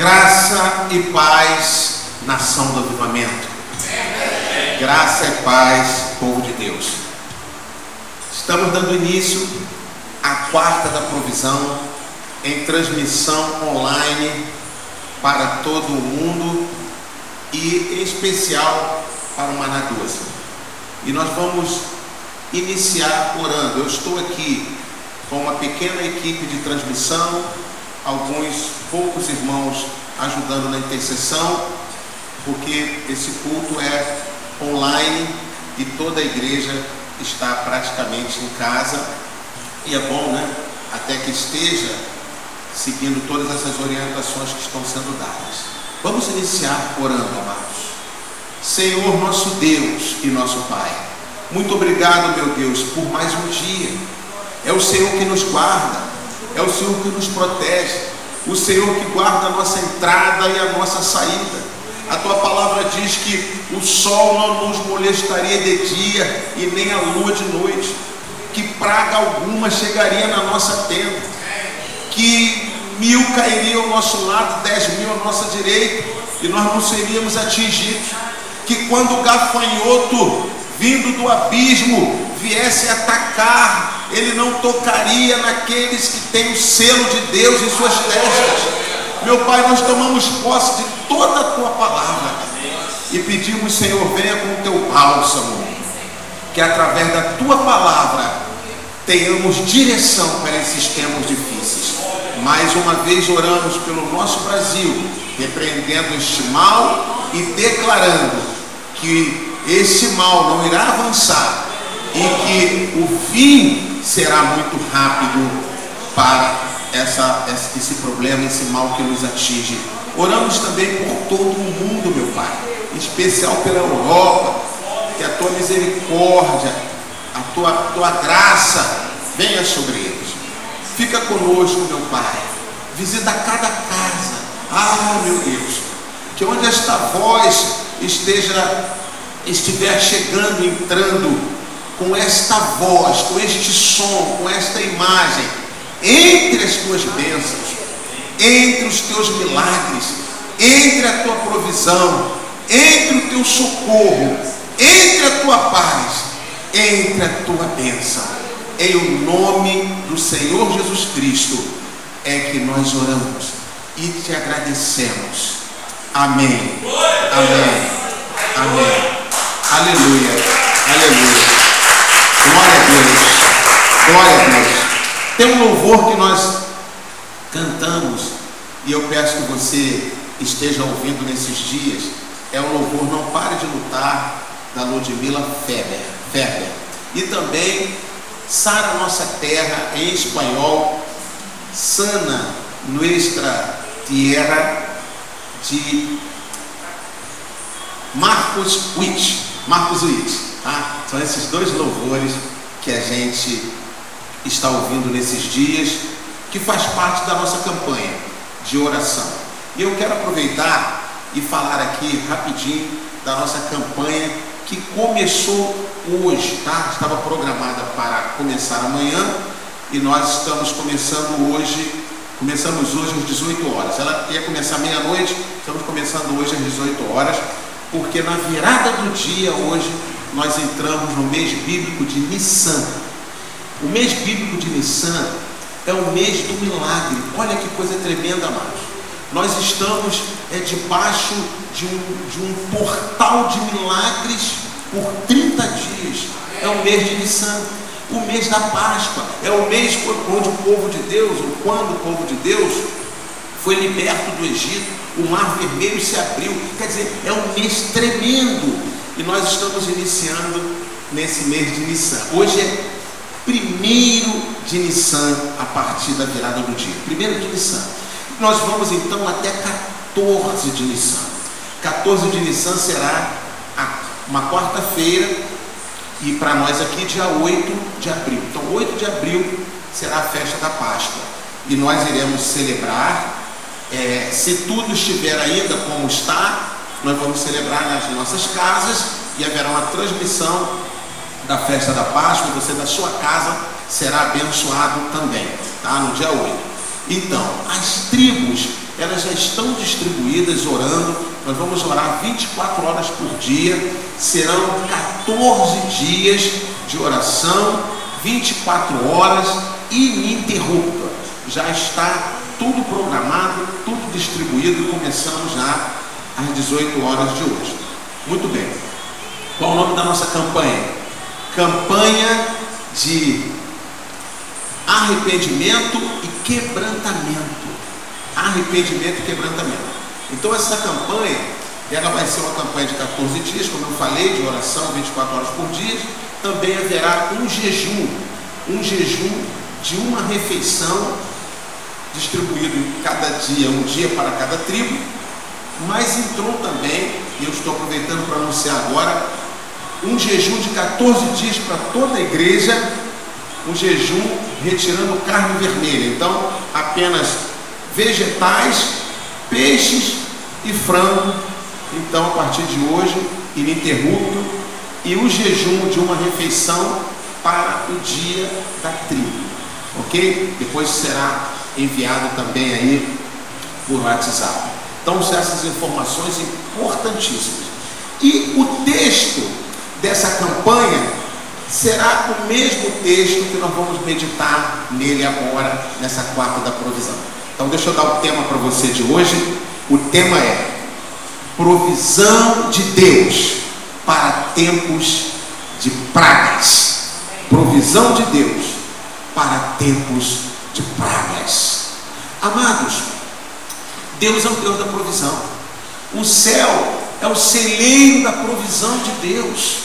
Graça e paz, nação do avivamento. Graça e paz, povo de Deus. Estamos dando início à quarta da provisão em transmissão online para todo o mundo e em especial para o 12. E nós vamos iniciar orando. Eu estou aqui com uma pequena equipe de transmissão, alguns poucos irmãos ajudando na intercessão, porque esse culto é online e toda a igreja está praticamente em casa. E é bom, né? Até que esteja seguindo todas essas orientações que estão sendo dadas. Vamos iniciar orando, amados. Senhor nosso Deus e nosso Pai, muito obrigado, meu Deus, por mais um dia. É o Senhor que nos guarda, é o Senhor que nos protege, o Senhor que guarda a nossa entrada e a nossa saída. A tua palavra diz que o sol não nos molestaria de dia e nem a lua de noite, que praga alguma chegaria na nossa tenda, que mil cairiam ao nosso lado, dez mil à nossa direita, e nós não seríamos atingidos. Que quando o gafanhoto vindo do abismo viesse atacar, ele não tocaria naqueles que têm o selo de Deus em suas testas. Meu Pai, nós tomamos posse de toda a tua palavra e pedimos, Senhor, venha com o teu bálsamo, que através da tua palavra tenhamos direção para esses tempos difíceis. Mais uma vez oramos pelo nosso Brasil, repreendendo este mal e declarando que esse mal não irá avançar e que o fim será muito rápido para essa, esse problema, esse mal que nos atinge. Oramos também por todo o mundo, meu Pai, em especial pela Europa, que a tua misericórdia, a tua, a tua graça venha sobre eles. Fica conosco, meu Pai. Visita cada casa. Ah, meu Deus, que onde esta voz esteja estiver chegando, entrando com esta voz, com este som, com esta imagem, entre as tuas bênçãos, entre os teus milagres, entre a tua provisão, entre o teu socorro, entre a tua paz, entre a tua bênção. Em o nome do Senhor Jesus Cristo é que nós oramos e te agradecemos. Amém. Amém. Amém. Aleluia. Aleluia. Glória a Deus. Glória a Deus. Tem um louvor que nós cantamos e eu peço que você esteja ouvindo nesses dias. É o louvor Não Pare de Lutar, da Ludmila Feber. Feber. E também Sara Nossa Terra, em espanhol, Sana Nuestra Tierra, de Marcos Witt. Marcos Witt. Tá? São esses dois louvores que a gente está ouvindo nesses dias, que faz parte da nossa campanha de oração. E eu quero aproveitar e falar aqui rapidinho da nossa campanha que começou hoje, tá? Estava programada para começar amanhã e nós estamos começando hoje, começamos hoje às 18 horas. Ela ia começar meia-noite, estamos começando hoje às 18 horas, porque na virada do dia hoje nós entramos no mês bíblico de Nissan. O mês bíblico de Nissan é o mês do milagre. Olha que coisa tremenda, amados. Nós estamos é, debaixo de um, de um portal de milagres por 30 dias. É o mês de Nissan, o mês da Páscoa, é o mês onde o povo de Deus, ou quando o povo de Deus foi liberto do Egito, o mar vermelho se abriu. Quer dizer, é um mês tremendo. E nós estamos iniciando nesse mês de Nissan. Hoje é primeiro de Nissan a partir da virada do dia. Primeiro de Nissan. Nós vamos então até 14 de Nissan. 14 de Nissan será uma quarta-feira e para nós aqui dia 8 de abril. Então 8 de abril será a festa da Páscoa. E nós iremos celebrar, é, se tudo estiver ainda como está, nós vamos celebrar nas nossas casas e haverá uma transmissão da festa da Páscoa, você da sua casa será abençoado também, tá? No dia 8. Então, as tribos, elas já estão distribuídas orando. Nós vamos orar 24 horas por dia. Serão 14 dias de oração, 24 horas ininterrupta. Já está tudo programado, tudo distribuído começamos já às 18 horas de hoje. Muito bem. Qual o nome da nossa campanha? Campanha de arrependimento e quebrantamento. Arrependimento e quebrantamento. Então essa campanha, ela vai ser uma campanha de 14 dias, como eu falei, de oração 24 horas por dia. Também haverá um jejum, um jejum de uma refeição distribuído cada dia, um dia para cada tribo. Mas entrou também, e eu estou aproveitando para anunciar agora, um jejum de 14 dias para toda a igreja, um jejum retirando carne vermelha. Então, apenas vegetais, peixes e frango. Então, a partir de hoje, ininterrupto, e o jejum de uma refeição para o dia da tribo. Ok? Depois será enviado também aí por WhatsApp. Então, essas informações importantíssimas. E o texto dessa campanha será o mesmo texto que nós vamos meditar nele agora, nessa quarta da provisão. Então, deixa eu dar o tema para você de hoje. O tema é Provisão de Deus para tempos de pragas. Provisão de Deus para tempos de pragas. Amados, Deus é o Deus da provisão. O céu é o celeiro da provisão de Deus.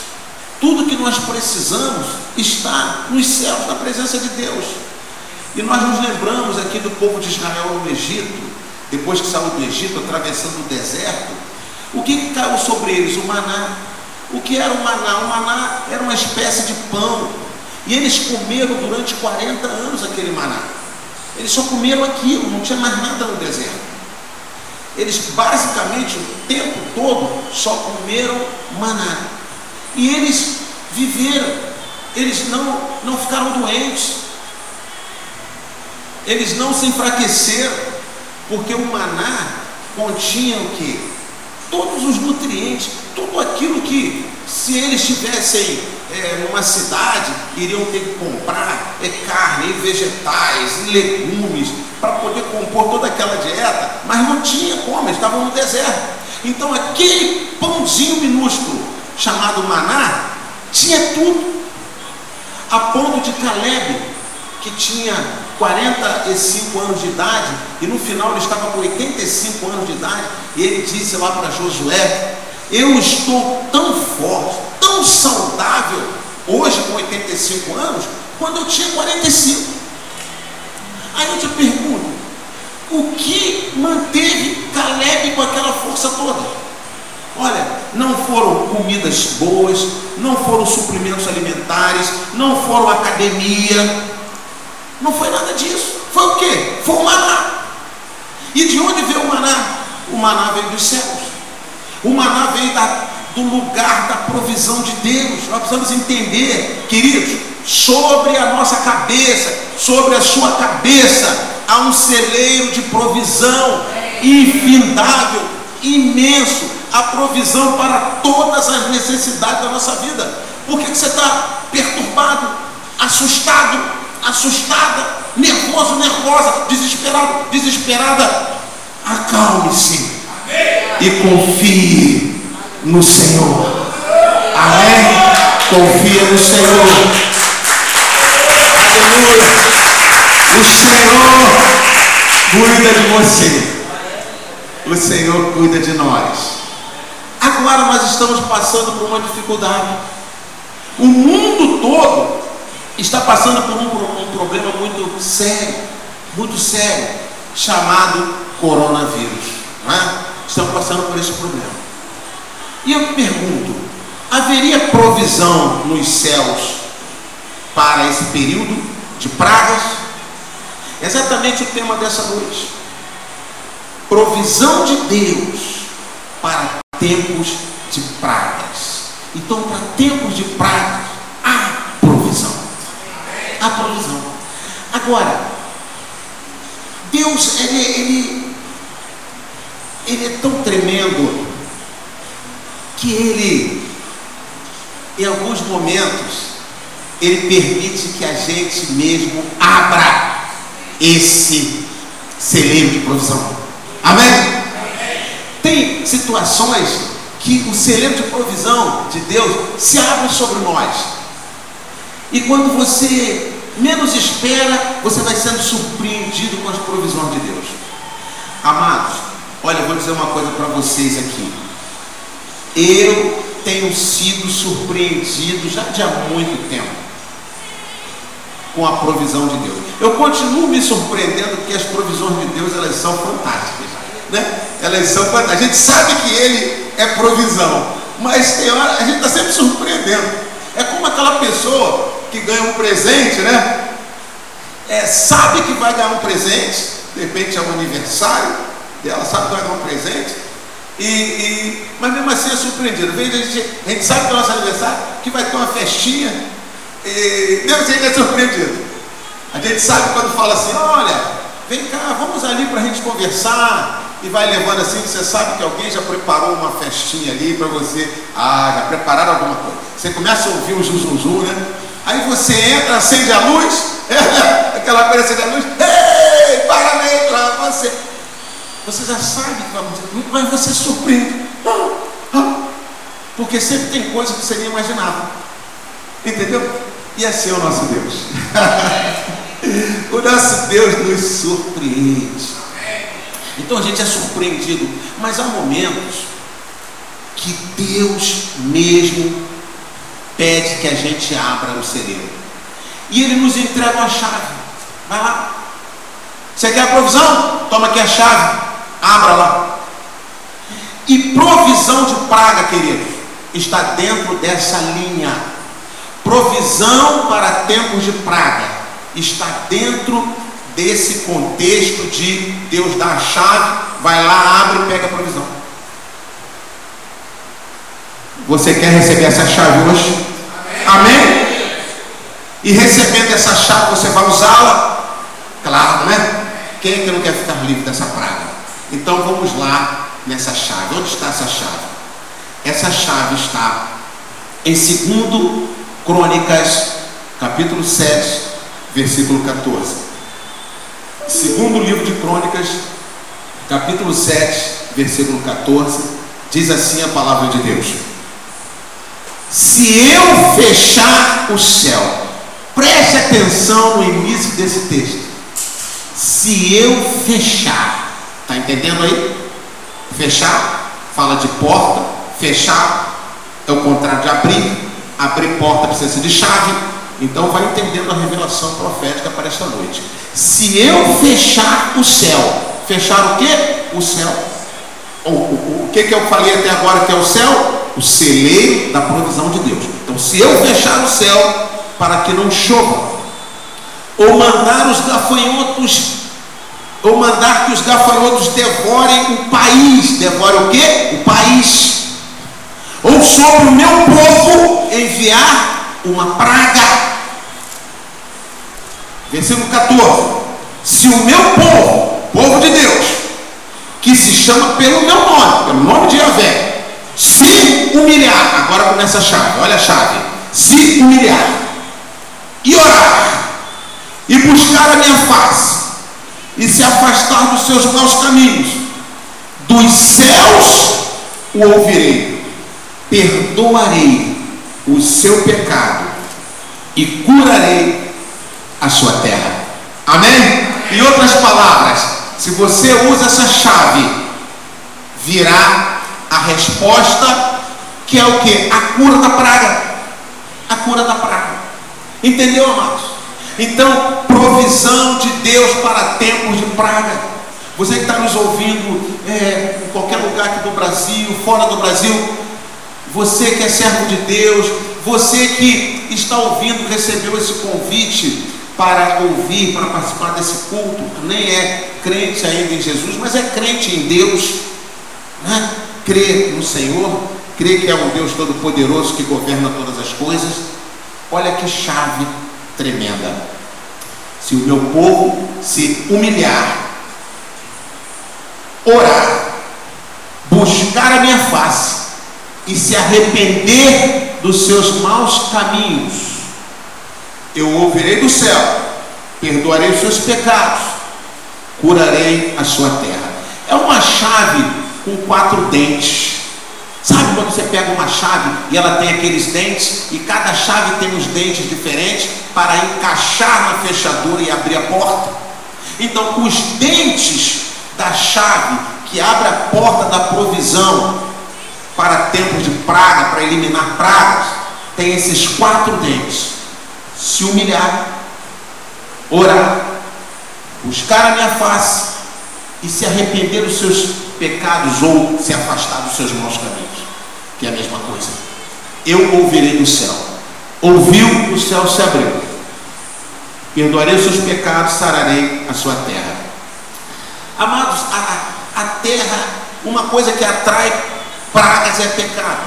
Tudo que nós precisamos está nos céus, na presença de Deus. E nós nos lembramos aqui do povo de Israel no Egito, depois que saiu do Egito, atravessando o deserto. O que, que caiu sobre eles? O maná. O que era o maná? O maná era uma espécie de pão. E eles comeram durante 40 anos aquele maná. Eles só comeram aquilo, não tinha mais nada no deserto. Eles basicamente o tempo todo só comeram maná. E eles viveram, eles não, não ficaram doentes, eles não se enfraqueceram, porque o maná continha o que? Todos os nutrientes, tudo aquilo que, se eles tivessem é, numa cidade, iriam ter que comprar é, carne, vegetais, legumes, para poder compor toda aquela dieta, mas não tinha como, eles estavam no deserto. Então aquele pãozinho minúsculo chamado Maná, tinha tudo. A ponto de Caleb, que tinha 45 anos de idade, e no final ele estava com 85 anos de idade, e ele disse lá para Josué: Eu estou tão forte, tão saudável, hoje com 85 anos, quando eu tinha 45. Aí eu te pergunto: o que manteve Caleb com aquela força toda? Olha, não foram comidas boas, não foram suprimentos alimentares, não foram academia, não foi nada disso. Foi o quê? Foi o maná. E de onde veio o maná? O maná veio dos céus. O maná veio da, do lugar da provisão de Deus. Nós precisamos entender, queridos, sobre a nossa cabeça, sobre a sua cabeça, há um celeiro de provisão infindável, imenso a provisão para todas as necessidades da nossa vida. Por que, que você está perturbado, assustado, assustada, nervoso, nervosa, desesperado, desesperada? Acalme-se e confie no Senhor. Amém? Confia no Senhor. Aleluia. O Senhor cuida de você. O Senhor cuida de nós. Agora nós estamos passando por uma dificuldade. O mundo todo está passando por um, um problema muito sério, muito sério, chamado coronavírus. É? Estamos passando por esse problema. E eu pergunto: haveria provisão nos céus para esse período de pragas? Exatamente o tema dessa noite. Provisão de Deus para tempos de pragas. Então, para tempos de pragas, há provisão. Há provisão. Agora, Deus, ele, ele, ele é tão tremendo que ele, em alguns momentos, ele permite que a gente mesmo abra esse celeiro de provisão. Amém? Tem situações que o celeiro de provisão de Deus se abre sobre nós. E quando você menos espera, você vai sendo surpreendido com as provisões de Deus. Amados, olha, eu vou dizer uma coisa para vocês aqui. Eu tenho sido surpreendido já de há muito tempo com a provisão de Deus. Eu continuo me surpreendendo porque as provisões de Deus elas são fantásticas, né? Elas são fantásticas. A gente sabe que Ele é provisão, mas tem hora a gente está sempre surpreendendo. É como aquela pessoa que ganha um presente, né? É, sabe que vai ganhar um presente, de repente é um aniversário dela, sabe que ganhar um presente, e, e, mas mesmo assim é surpreendido. a gente, a gente sabe que é nosso aniversário, que vai ter uma festinha, e mesmo assim é surpreendido. A gente sabe quando fala assim, olha, vem cá, vamos ali para a gente conversar. E vai levando assim, você sabe que alguém já preparou uma festinha ali para você. Ah, já prepararam alguma coisa. Você começa a ouvir o zuzunzu, né? Aí você entra, acende a luz, aquela coisa acende a luz, ei, para de entrar, você. Você já sabe que vai acontecer, mas você surpreende. Ah, ah, porque sempre tem coisa que você nem imaginava. Entendeu? E assim é o nosso Deus. o nosso Deus nos surpreende. Então a gente é surpreendido, mas há momentos que Deus mesmo pede que a gente abra o celeiro. E Ele nos entrega a chave. Vai lá. Você quer a provisão? Toma aqui a chave. Abra lá. E provisão de praga, queridos, está dentro dessa linha provisão para tempos de praga está dentro desse contexto de Deus dá a chave, vai lá, abre e pega a provisão. Você quer receber essa chave hoje? Amém? Amém? E recebendo essa chave, você vai usá-la? Claro, né? Quem é que não quer ficar livre dessa praga? Então vamos lá nessa chave. Onde está essa chave? Essa chave está em segundo Crônicas, capítulo 7, versículo 14. Segundo livro de Crônicas, capítulo 7, versículo 14, diz assim a palavra de Deus: Se eu fechar o céu, preste atenção no início desse texto. Se eu fechar, está entendendo aí? Fechar, fala de porta, fechar é o contrário de abrir, abrir porta precisa de chave. Então vai entendendo a revelação profética para esta noite. Se eu fechar o céu, fechar o que? O céu. O, o, o que, que eu falei até agora que é o céu? O celeiro da provisão de Deus. Então, se eu fechar o céu para que não chova, ou mandar os gafanhotos, ou mandar que os gafanhotos devorem o país, devorem o que? O país ou sobre o meu povo enviar uma praga. Versículo 14: Se o meu povo, povo de Deus, que se chama pelo meu nome, pelo nome de Yahvé, se humilhar, agora começa a chave, olha a chave, se humilhar e orar e buscar a minha face e se afastar dos seus maus caminhos, dos céus o ouvirei perdoarei o seu pecado e curarei a sua terra. Amém? Em outras palavras, se você usa essa chave, virá a resposta que é o que? A cura da praga. A cura da praga. Entendeu, amados? Então, provisão de Deus para tempos de praga. Você que está nos ouvindo é, em qualquer lugar aqui do Brasil, fora do Brasil, você que é servo de Deus, você que está ouvindo, recebeu esse convite para ouvir, para participar desse culto, nem é crente ainda em Jesus, mas é crente em Deus, né? crê no Senhor, crê que é um Deus todo-poderoso que governa todas as coisas. Olha que chave tremenda. Se o meu povo se humilhar, orar buscar a minha face e se arrepender dos seus maus caminhos, eu ouvirei do céu, perdoarei os seus pecados, curarei a sua terra. É uma chave com quatro dentes. Sabe quando você pega uma chave e ela tem aqueles dentes? E cada chave tem uns dentes diferentes para encaixar na fechadura e abrir a porta? Então, os dentes da chave que abre a porta da provisão para tempos de praga, para eliminar pragas, tem esses quatro dentes: se humilhar, orar, buscar a minha face e se arrepender dos seus pecados ou se afastar dos seus maus caminhos, que é a mesma coisa. Eu ouvirei do céu. Ouviu, o céu se abriu. Perdoarei os seus pecados, sararei a sua terra. Amados, a, a terra, uma coisa que atrai pragas é pecado.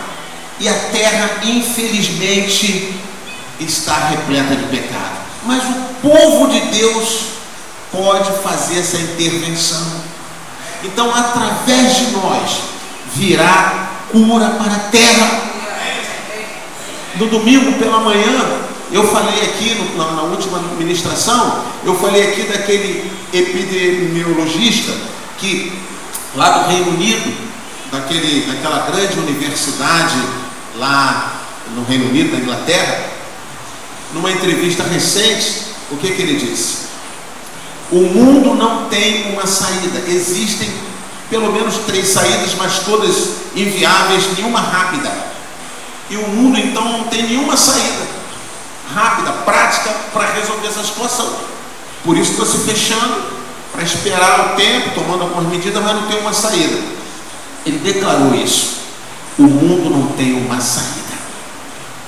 E a terra, infelizmente, está repleta de pecado. Mas o povo de Deus pode fazer essa intervenção. Então, através de nós, virá cura para a terra. No domingo pela manhã, eu falei aqui, no, na, na, última ministração, eu falei aqui daquele epidemiologista que, lá do Reino Unido, daquele, daquela grande universidade lá no Reino Unido, na Inglaterra, numa entrevista recente, o que, que ele disse? O mundo não tem uma saída. Existem pelo menos três saídas, mas todas inviáveis, nenhuma rápida. E o mundo então não tem nenhuma saída rápida, prática para resolver essa situação. Por isso está se fechando para esperar o tempo, tomando algumas medidas, mas não tem uma saída. Ele declarou isso. O mundo não tem uma saída.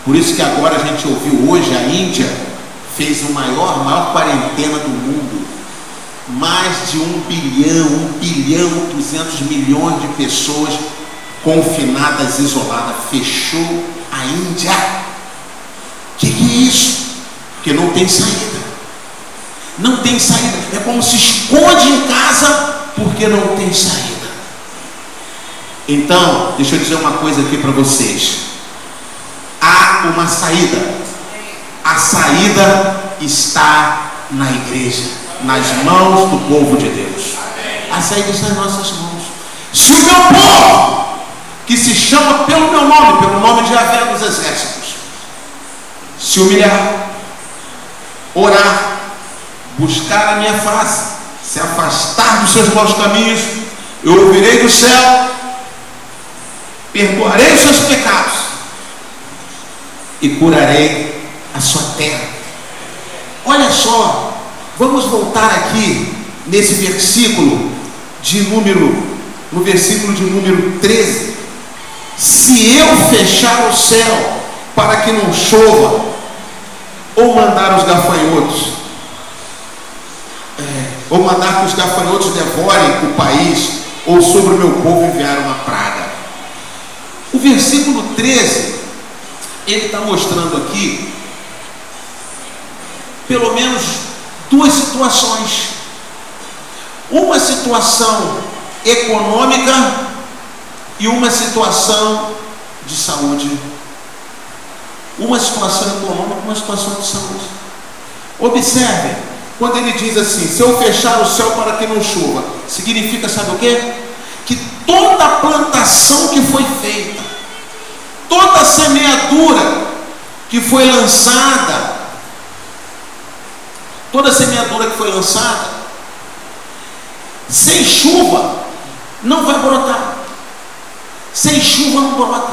Por isso que agora a gente ouviu hoje a Índia fez o maior, maior quarentena do mundo mais de um bilhão, um bilhão, duzentos milhões de pessoas confinadas, isoladas. Fechou a Índia. O que, que é isso? Porque não tem saída. Não tem saída. É como se esconde em casa porque não tem saída. Então, deixa eu dizer uma coisa aqui para vocês. Há uma saída. A saída está na igreja nas mãos do povo de Deus. A saída está em nossas mãos. Se o meu povo, que se chama pelo meu nome, pelo nome de Javé dos Exércitos, se humilhar, orar, buscar a minha face, se afastar dos seus maus caminhos, eu ouvirei do céu, perdoarei os seus pecados e curarei a sua terra. Olha só Vamos voltar aqui nesse versículo de número, no versículo de número 13. Se eu fechar o céu para que não chova, ou mandar os gafanhotos, é, ou mandar que os gafanhotos devorem o país, ou sobre o meu povo enviar uma praga. O versículo 13, ele está mostrando aqui, pelo menos duas situações. Uma situação econômica e uma situação de saúde. Uma situação econômica e uma situação de saúde. Observe, quando ele diz assim: se eu fechar o céu para que não chova, significa, sabe o que? Que toda a plantação que foi feita, toda a semeadura que foi lançada, Toda semeadura que foi lançada, sem chuva, não vai brotar. Sem chuva não brota.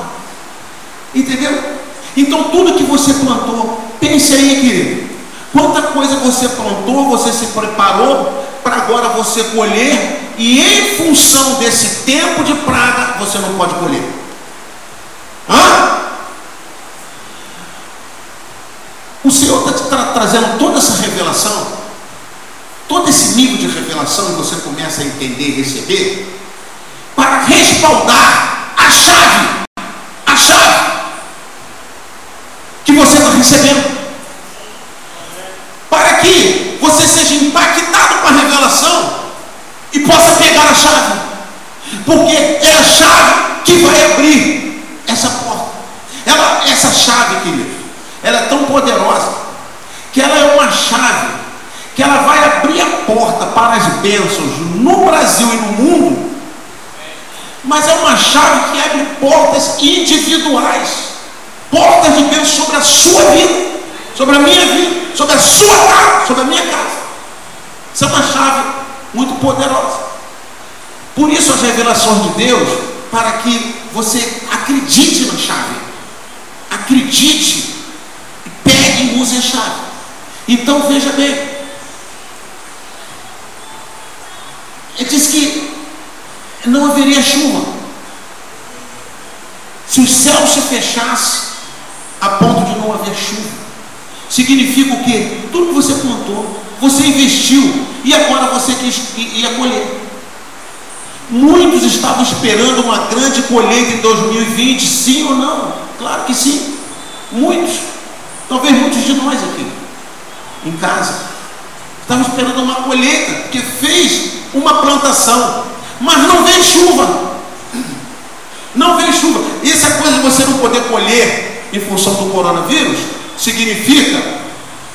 Entendeu? Então tudo que você plantou, pense aí, querido. Quanta coisa você plantou, você se preparou para agora você colher, e em função desse tempo de praga, você não pode colher. Hã? O Senhor está te tra trazendo toda essa revelação, todo esse nível de revelação que você começa a entender e receber, para respaldar a chave, a chave que você está recebendo. Para que você seja impactado com a revelação e possa pegar a chave. Porque é a chave que vai abrir essa porta. Ela, essa chave, querido ela é tão poderosa, que ela é uma chave, que ela vai abrir a porta para as bênçãos no Brasil e no mundo, mas é uma chave que abre portas individuais portas de Deus sobre a sua vida, sobre a minha vida, sobre a sua casa, sobre a minha casa. Isso é uma chave muito poderosa. Por isso as revelações de Deus, para que você acredite na chave, acredite pegue e use a chave. Então veja bem. Ele diz que não haveria chuva. Se o céu se fechasse a ponto de não haver chuva, significa o quê? Tudo que você plantou, você investiu e agora você quis, ia colher. Muitos estavam esperando uma grande colheita em 2020, sim ou não? Claro que sim. Muitos. Talvez muitos de nós aqui, em casa, estavam esperando uma colheita, porque fez uma plantação, mas não vem chuva. Não vem chuva. E essa coisa de você não poder colher em função do coronavírus, significa,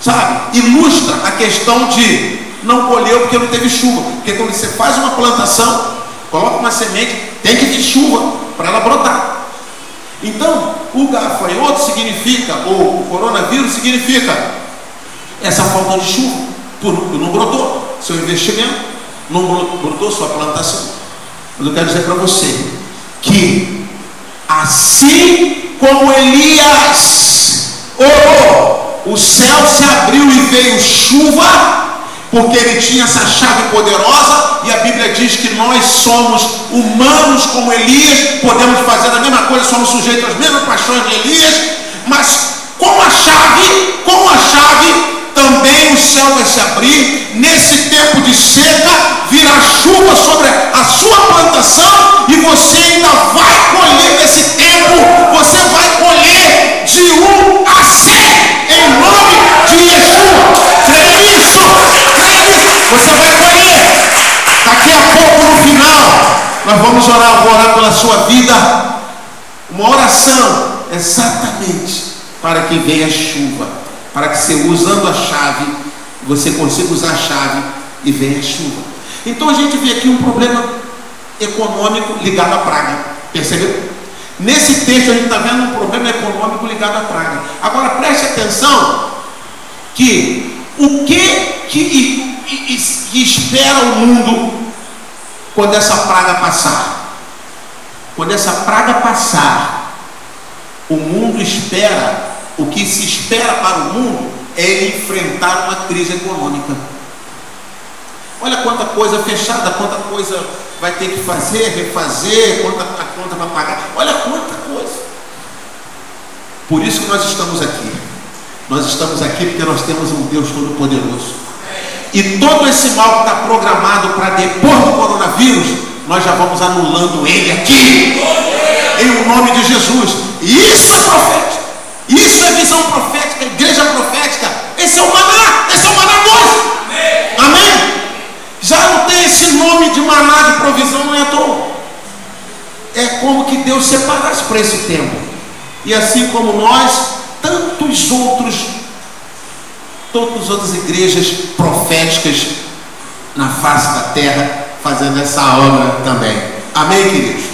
sabe, ilustra a questão de não colheu porque não teve chuva. Porque quando você faz uma plantação, coloca uma semente, tem que ter chuva para ela brotar. Então, o gafanhoto significa, ou o coronavírus significa essa falta de chuva, por, não brotou seu investimento, não brotou sua plantação. Mas eu quero dizer para você que, assim como Elias orou, o céu se abriu e veio chuva, porque ele tinha essa chave poderosa, e a Bíblia diz que nós somos humanos como Elias, podemos fazer a mesma coisa, somos sujeitos às mesmas paixões de Elias, mas com a chave, com a chave, também o céu vai se abrir, nesse tempo de seca, virá chuva sobre a sua plantação, vamos orar, vou orar pela sua vida. Uma oração exatamente para que venha chuva. Para que você, usando a chave, você consiga usar a chave e venha chuva. Então a gente vê aqui um problema econômico ligado à praga. Percebeu? Nesse texto a gente está vendo um problema econômico ligado à praga. Agora preste atenção que o que que, que espera o mundo quando essa praga passar? Quando essa praga passar, o mundo espera, o que se espera para o mundo é ele enfrentar uma crise econômica. Olha quanta coisa fechada, quanta coisa vai ter que fazer, refazer, quanta a conta vai pagar. Olha quanta coisa. Por isso que nós estamos aqui. Nós estamos aqui porque nós temos um Deus Todo-Poderoso e todo esse mal que está programado para depois do coronavírus, nós já vamos anulando ele aqui. Em o nome de Jesus. Isso é profético. Isso é visão profética, igreja profética. Esse é o maná. Esse é o maná 2. Amém. Amém? Já não tem esse nome de maná de provisão, não é à toa. É como que Deus separasse para esse tempo. E assim como nós, tantos outros todas as outras igrejas proféticas na face da terra fazendo essa obra também. Amém, queridos?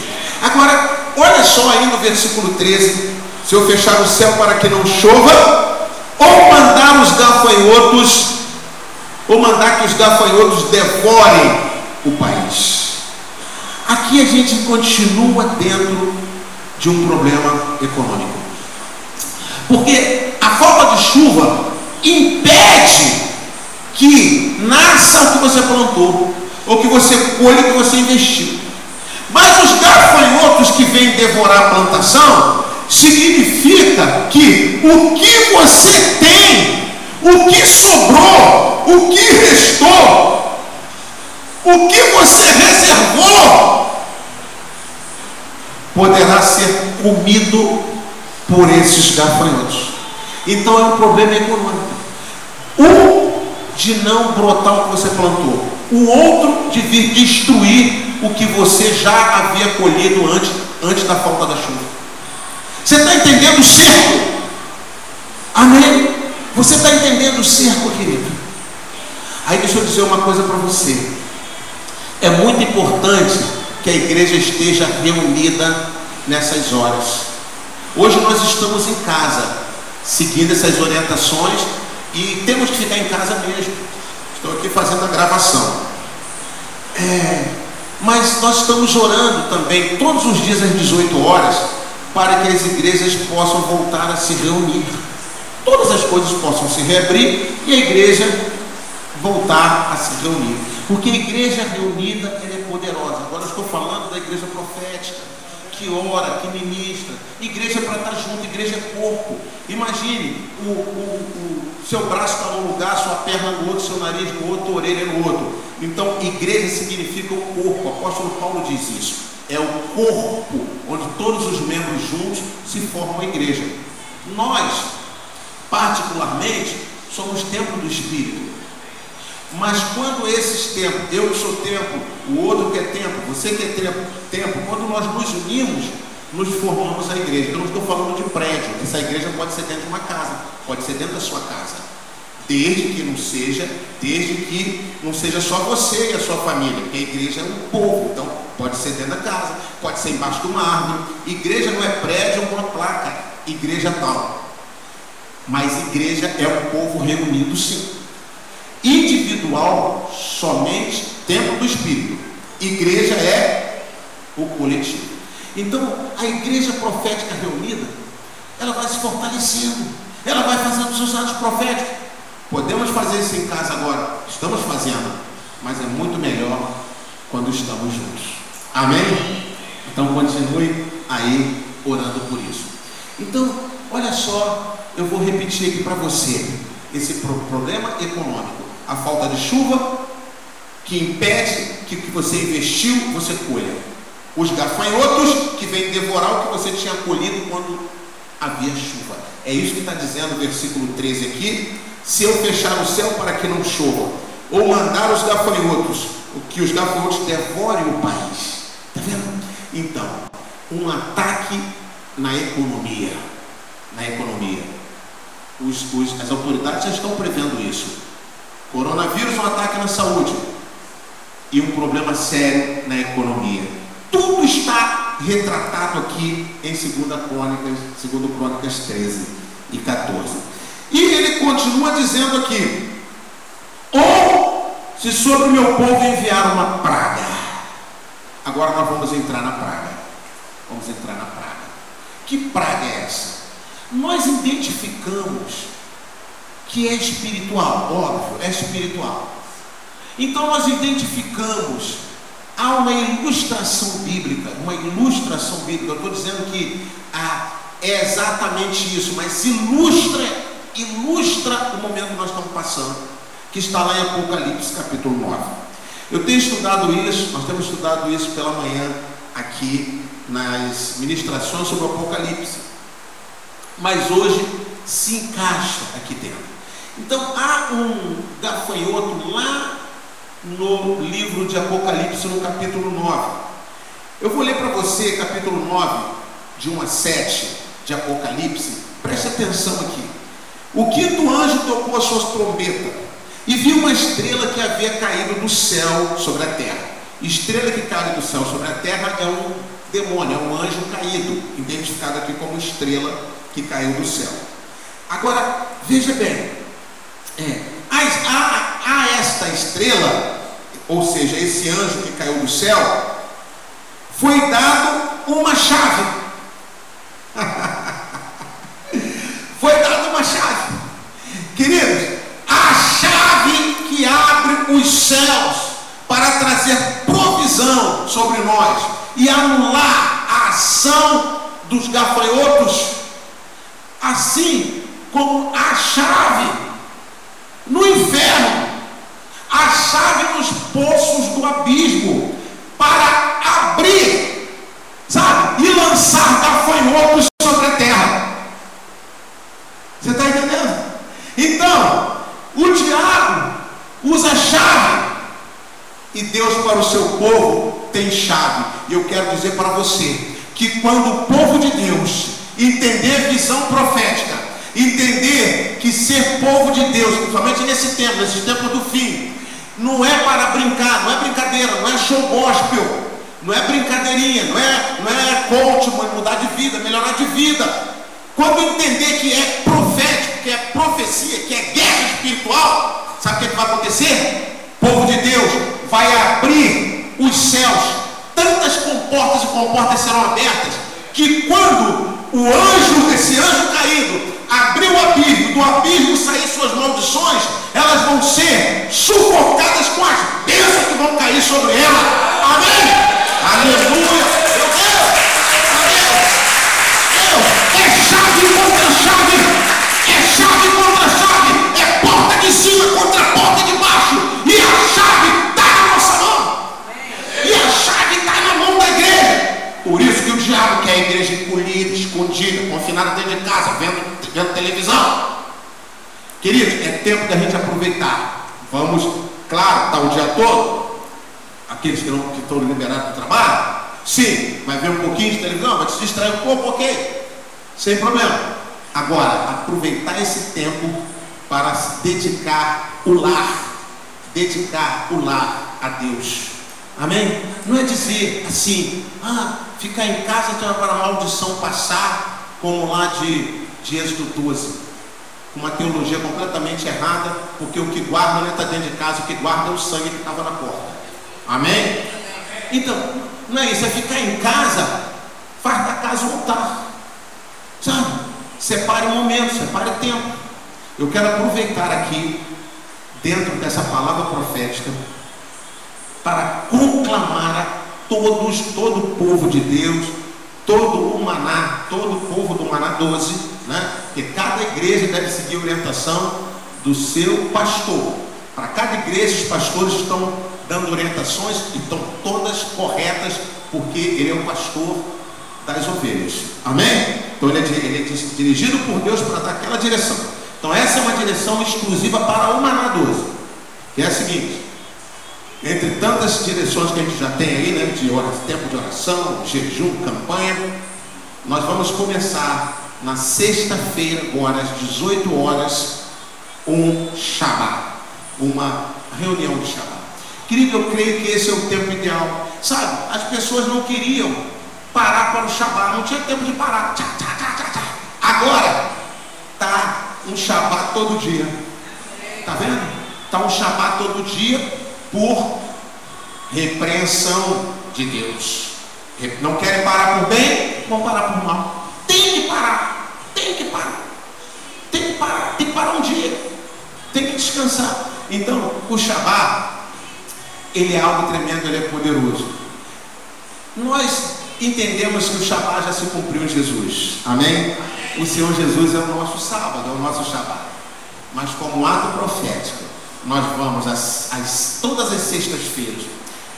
Agora, olha só aí no versículo 13: se eu fechar o céu para que não chova, ou mandar os gafanhotos, ou mandar que os gafanhotos devorem o país. Aqui a gente continua dentro de um problema econômico. Porque a falta de chuva impede que nasça o que você plantou, ou que você colhe o que você investiu. Mas os gafanhotos que vêm devorar a plantação, significa que o que você tem, o que sobrou, o que restou, o que você reservou, poderá ser comido por esses gafanhotos. Então é um problema econômico. Um de não brotar o que você plantou, o outro de vir destruir o que você já havia colhido antes, antes da falta da chuva. Você está entendendo o cerco? Amém? Você está entendendo o cerco, querido? Aí deixa eu dizer uma coisa para você. É muito importante que a igreja esteja reunida nessas horas. Hoje nós estamos em casa, seguindo essas orientações e temos que ficar em casa mesmo. Estou aqui fazendo a gravação. É, mas nós estamos orando também todos os dias às 18 horas para que as igrejas possam voltar a se reunir. Todas as coisas possam se reabrir e a igreja voltar a se reunir. Porque a igreja reunida é poderosa. Agora estou falando da igreja profética que ora, que ministra. Igreja para estar junto, igreja é corpo. Imagine, o, o, o seu braço está num lugar, sua perna no outro, seu nariz no outro, orelha no outro. Então, igreja significa o corpo. O apóstolo Paulo diz isso. É o corpo onde todos os membros juntos se formam a igreja. Nós, particularmente, somos templo do Espírito. Mas quando esses tempos, eu que sou templo, o outro que é templo, você que é tempo, tempo, quando nós nos unimos, nos formamos a igreja. Eu não estou falando de prédio, essa igreja pode ser dentro de uma casa, pode ser dentro da sua casa. Desde que não seja, desde que não seja só você e a sua família, porque a igreja é um povo, então pode ser dentro da casa, pode ser embaixo de uma árvore. Igreja não é prédio ou uma placa, igreja tal. Mas igreja é um povo reunido sim individual somente templo do Espírito. Igreja é o coletivo. Então, a igreja profética reunida, ela vai se fortalecendo, ela vai fazendo seus atos proféticos. Podemos fazer isso em casa agora, estamos fazendo, mas é muito melhor quando estamos juntos. Amém? Então continue aí orando por isso. Então, olha só, eu vou repetir aqui para você esse problema econômico a falta de chuva, que impede que o que você investiu você colha. Os gafanhotos que vêm devorar o que você tinha colhido quando havia chuva. É isso que está dizendo o versículo 13 aqui. Se eu fechar o céu para que não chova, ou mandar os gafanhotos, que os gafanhotos devorem o país. Está vendo? Então, um ataque na economia. Na economia. Os, os, as autoridades já estão prevendo isso. Coronavírus, um ataque na saúde e um problema sério na economia. Tudo está retratado aqui em 2 Crônicas, 2 Crônicas 13 e 14. E ele continua dizendo aqui: ou se sobre o meu povo enviar uma praga. Agora nós vamos entrar na praga. Vamos entrar na praga. Que praga é essa? Nós identificamos que é espiritual, óbvio, é espiritual. Então nós identificamos, há uma ilustração bíblica, uma ilustração bíblica, eu estou dizendo que ah, é exatamente isso, mas ilustra, ilustra o momento que nós estamos passando, que está lá em Apocalipse capítulo 9. Eu tenho estudado isso, nós temos estudado isso pela manhã aqui nas ministrações sobre o Apocalipse. Mas hoje se encaixa aqui dentro. Então há um gafanhoto lá no livro de Apocalipse, no capítulo 9. Eu vou ler para você, capítulo 9, de 1 a 7 de Apocalipse. Preste atenção aqui. O quinto anjo tocou a sua trombeta e viu uma estrela que havia caído do céu sobre a terra. Estrela que cai do céu sobre a terra é um demônio, é um anjo caído, identificado aqui como estrela que caiu do céu. Agora, veja bem, é, a, estrela, ou seja, esse anjo que caiu do céu, foi dado uma chave. foi dada uma chave. Queridos, a chave que abre os céus para trazer provisão sobre nós e anular a ação dos gafanhotos, assim como a chave no inferno, a chave nos poços do abismo para abrir, sabe, e lançar gafanhotos sobre a terra. Você está entendendo? Então, o diabo usa chave e Deus para o seu povo tem chave. E eu quero dizer para você que quando o povo de Deus entender visão profética, Entender que ser povo de Deus, principalmente nesse tempo, nesse tempo do fim, não é para brincar, não é brincadeira, não é show gospel. Não é brincadeirinha, não é, não é coach, mudar de vida, melhorar de vida. Quando entender que é profético, que é profecia, que é guerra espiritual, sabe o que, é que vai acontecer? O povo de Deus vai abrir os céus, tantas comportas e comportas serão abertas, que quando o anjo, esse anjo caído, abrir o abismo, do abismo sair suas maldições, elas vão ser sufocadas com as bênçãos que vão cair sobre ela. Amém? Aleluia! Queridos, é tempo da gente aproveitar. Vamos, claro, estar tá o dia todo. Aqueles que, não, que estão liberados do trabalho, sim, vai ver um pouquinho de televisão, vai se distrair um pouco, ok. Sem problema. Agora, aproveitar esse tempo para se dedicar o lar. Dedicar o lar a Deus. Amém? Não é dizer assim, ah, ficar em casa para a maldição passar, como lá de de Êxodo 12. Uma teologia completamente errada, porque o que guarda não está dentro de casa, o que guarda é o sangue que estava na porta. Amém? Então, não é isso, é ficar em casa, faz da casa altar. Sabe? Separe um momento, separe tempo. Eu quero aproveitar aqui, dentro dessa palavra profética, para conclamar a todos, todo o povo de Deus, todo o maná, todo o povo do maná 12, né? que cada igreja deve seguir a orientação do seu pastor. Para cada igreja, os pastores estão dando orientações e estão todas corretas, porque ele é o pastor das ovelhas. Amém? Então ele é, ele é dirigido por Deus para dar aquela direção. Então essa é uma direção exclusiva para o Maná 12, que é a seguinte. Entre tantas direções que a gente já tem aí, né, de tempo de oração, jejum, campanha, nós vamos começar na sexta-feira, agora às 18 horas, um Shabbat, uma reunião de Shabbat. Querido, eu creio que esse é o tempo ideal. Sabe, as pessoas não queriam parar para o Shabbat, não tinha tempo de parar. Tchá, tchá, tchá, Agora, tá um Shabbat todo dia. Tá vendo? Tá um Shabbat todo dia por repreensão de Deus. Não querem parar por bem, vão parar por mal. Tem que parar, tem que parar, tem que parar, tem que parar um dia, tem que descansar. Então, o Shabat, ele é algo tremendo, ele é poderoso. Nós entendemos que o Shabat já se cumpriu em Jesus, amém? O Senhor Jesus é o nosso sábado, é o nosso Shabat. Mas como ato profético, nós vamos às, às todas as sextas-feiras.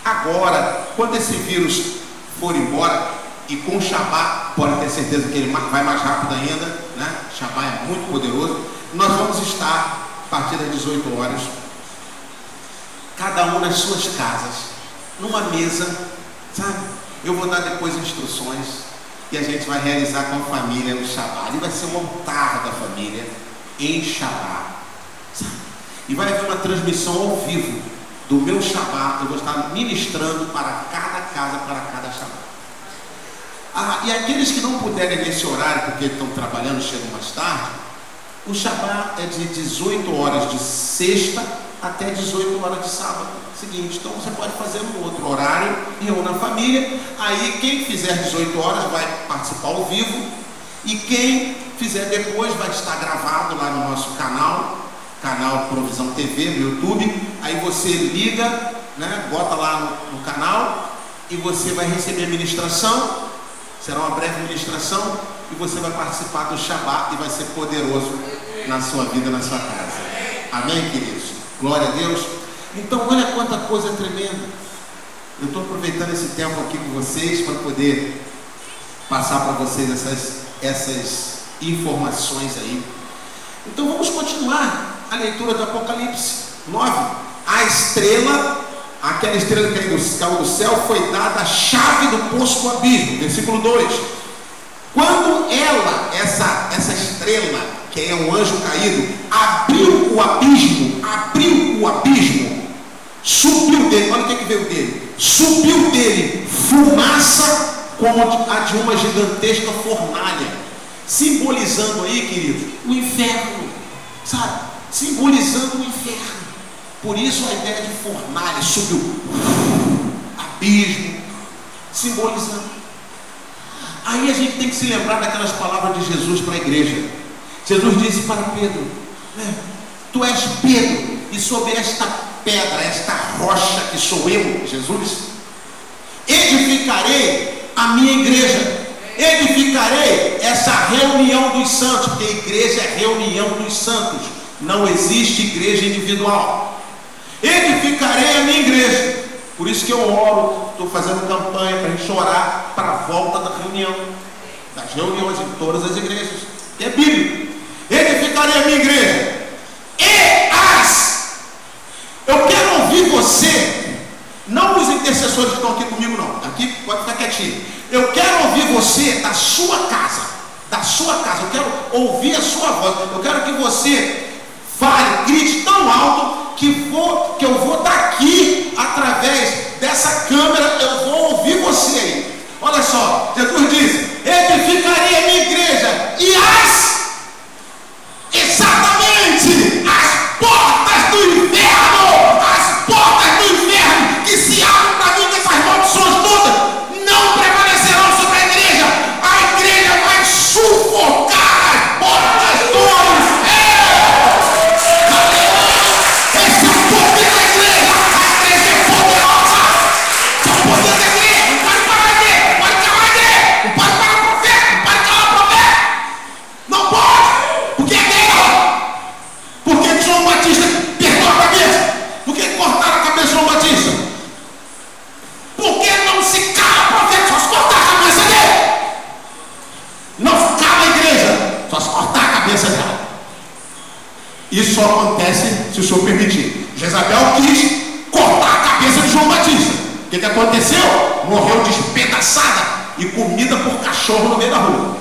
Agora, quando esse vírus for embora, e com o Shabá, pode ter certeza que ele vai mais rápido ainda, né? Shabá é muito poderoso. Nós vamos estar, a partir das 18 horas, cada um nas suas casas, numa mesa, sabe? Eu vou dar depois instruções e a gente vai realizar com a família no Shabá. Ali vai ser um altar da família em Shabá. Sabe? E vai haver uma transmissão ao vivo do meu Shabá. Eu vou estar ministrando para cada casa, para cada Shabá. Ah, e aqueles que não puderem nesse horário, porque estão trabalhando, chegam mais tarde, o Shabá é de 18 horas de sexta até 18 horas de sábado seguinte. Então você pode fazer no outro horário, reúne a família. Aí quem fizer 18 horas vai participar ao vivo. E quem fizer depois vai estar gravado lá no nosso canal, canal Provisão TV no YouTube. Aí você liga, né, bota lá no, no canal e você vai receber a ministração Será uma breve ministração e você vai participar do Shabat e vai ser poderoso na sua vida, na sua casa. Amém, queridos? Glória a Deus. Então, olha quanta coisa tremenda. Eu estou aproveitando esse tempo aqui com vocês para poder passar para vocês essas, essas informações aí. Então, vamos continuar a leitura do Apocalipse 9. A estrela aquela estrela que caiu do céu foi dada a chave do poço do abismo. Versículo 2. Quando ela, essa, essa estrela, que é um anjo caído, abriu o abismo, abriu o abismo, subiu dele, olha o que, que veio dele, subiu dele fumaça como a de uma gigantesca fornalha, simbolizando aí, querido, o inferno, sabe? Simbolizando o inferno. Por isso a ideia de fornalha, subiu abismo, simbolizando. Aí a gente tem que se lembrar daquelas palavras de Jesus para a igreja. Jesus disse para Pedro: né, Tu és Pedro, e sobre esta pedra, esta rocha que sou eu, Jesus, edificarei a minha igreja. Edificarei essa reunião dos santos, porque a igreja é reunião dos santos. Não existe igreja individual. Edificarei a minha igreja. Por isso que eu oro, estou fazendo campanha para a gente orar para a volta da reunião, das reuniões em todas as igrejas. É bíblico. Edificarei a minha igreja. E as. Eu quero ouvir você, não os intercessores que estão aqui comigo, não. Aqui pode ficar quietinho. Eu quero ouvir você da sua casa. Da sua casa. Eu quero ouvir a sua voz. Eu quero que você fale, grite tão alto que, vou, que eu vou daqui, através dessa câmera, eu vou ouvir você aí. Olha só, Jesus diz: edificarei a minha igreja e as, exatamente, só acontece se o senhor permitir. Jezabel quis cortar a cabeça de João Batista. O que, que aconteceu? Morreu despedaçada e comida por cachorro no meio da rua.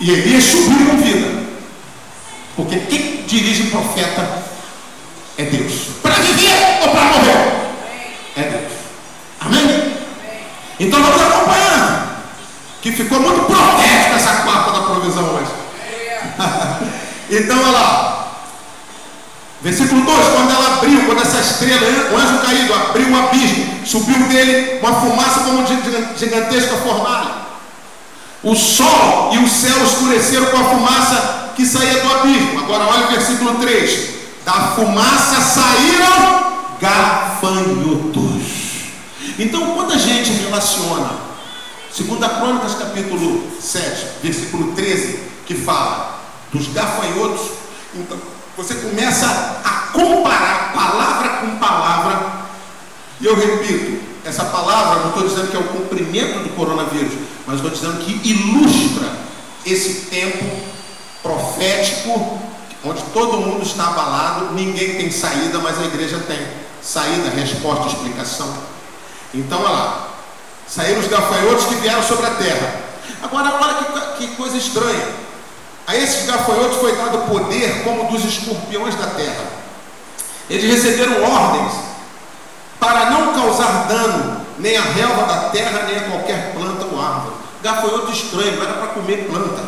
E Elias subiu com vida. Porque quem dirige o profeta é Deus. Para viver ou para morrer? É Deus. Amém? Então vamos acompanhando. Que ficou muito profética essa quarta da provisão hoje. Então, olha lá. Versículo 2: Quando ela abriu, quando essa estrela, o anjo caído, abriu o abismo, subiu dele uma fumaça como de gigantesca fornalha. O sol e o céu escureceram com a fumaça que saía do abismo. Agora, olha o versículo 3: Da fumaça saíram gafanhotos. Então, quando a gente relaciona, segundo a Crônicas, capítulo 7, versículo 13, que fala dos gafanhotos, então você começa a comparar palavra com palavra, e eu repito, essa palavra, não estou dizendo que é o cumprimento do coronavírus, mas estou dizendo que ilustra esse tempo profético, onde todo mundo está abalado, ninguém tem saída, mas a igreja tem saída, resposta, explicação. Então, olha lá, saíram os gafanhotos que vieram sobre a terra. Agora, olha que, que coisa estranha. A esses gafanhotos foi dado poder como dos escorpiões da terra. Eles receberam ordens para não causar dano nem à relva da terra, nem a qualquer planta ou árvore. Gafanhoto estranho, não era para comer planta,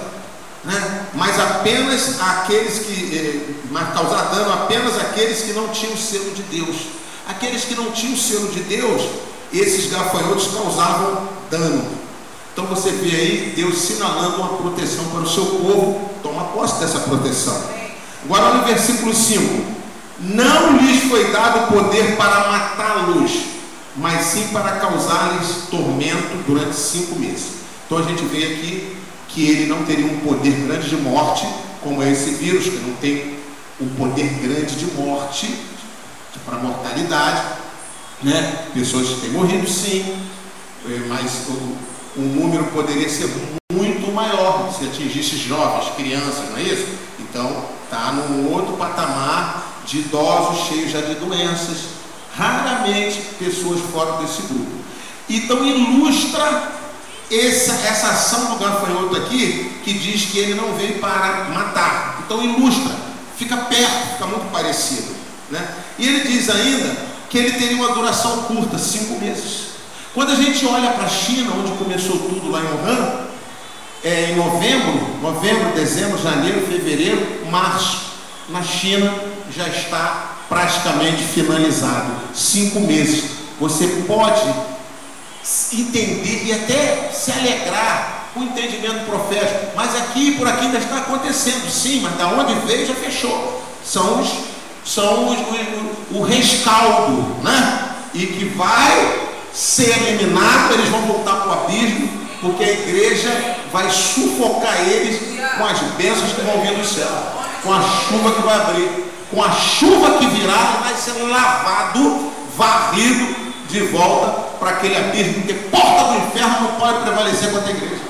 né? mas apenas aqueles que, eh, mas causar dano apenas aqueles que não tinham o selo de Deus. Aqueles que não tinham o selo de Deus, esses gafanhotos causavam dano. Então você vê aí Deus sinalando uma proteção para o seu povo, toma posse dessa proteção. Agora olha o versículo 5: Não lhes foi dado poder para matá-los, mas sim para causar-lhes tormento durante cinco meses. Então a gente vê aqui que ele não teria um poder grande de morte, como é esse vírus, que não tem um poder grande de morte, para mortalidade, né? Pessoas têm morrido sim, mas o, número poderia ser muito maior se atingisse jovens, crianças, não é isso? Então está num outro patamar de idosos cheios já de doenças, raramente pessoas fora desse grupo. Então ilustra essa, essa ação do gafanhoto aqui, que diz que ele não veio para matar. Então ilustra, fica perto, fica muito parecido. Né? E ele diz ainda que ele teria uma duração curta, cinco meses. Quando a gente olha para a China, onde começou tudo lá em Wuhan, é, em novembro, novembro, dezembro, janeiro, fevereiro, março, na China já está praticamente finalizado. Cinco meses. Você pode entender e até se alegrar com o entendimento profético. Mas aqui por aqui ainda está acontecendo, sim, mas da onde veio já fechou. São os, são os, o, o rescaldo, né? E que vai ser eliminado, eles vão voltar para o abismo, porque a igreja vai sufocar eles com as bênçãos que vão vir do céu, com a chuva que vai abrir, com a chuva que virá, vai ser lavado, varrido de volta para aquele abismo, porque porta do inferno não pode prevalecer contra a igreja.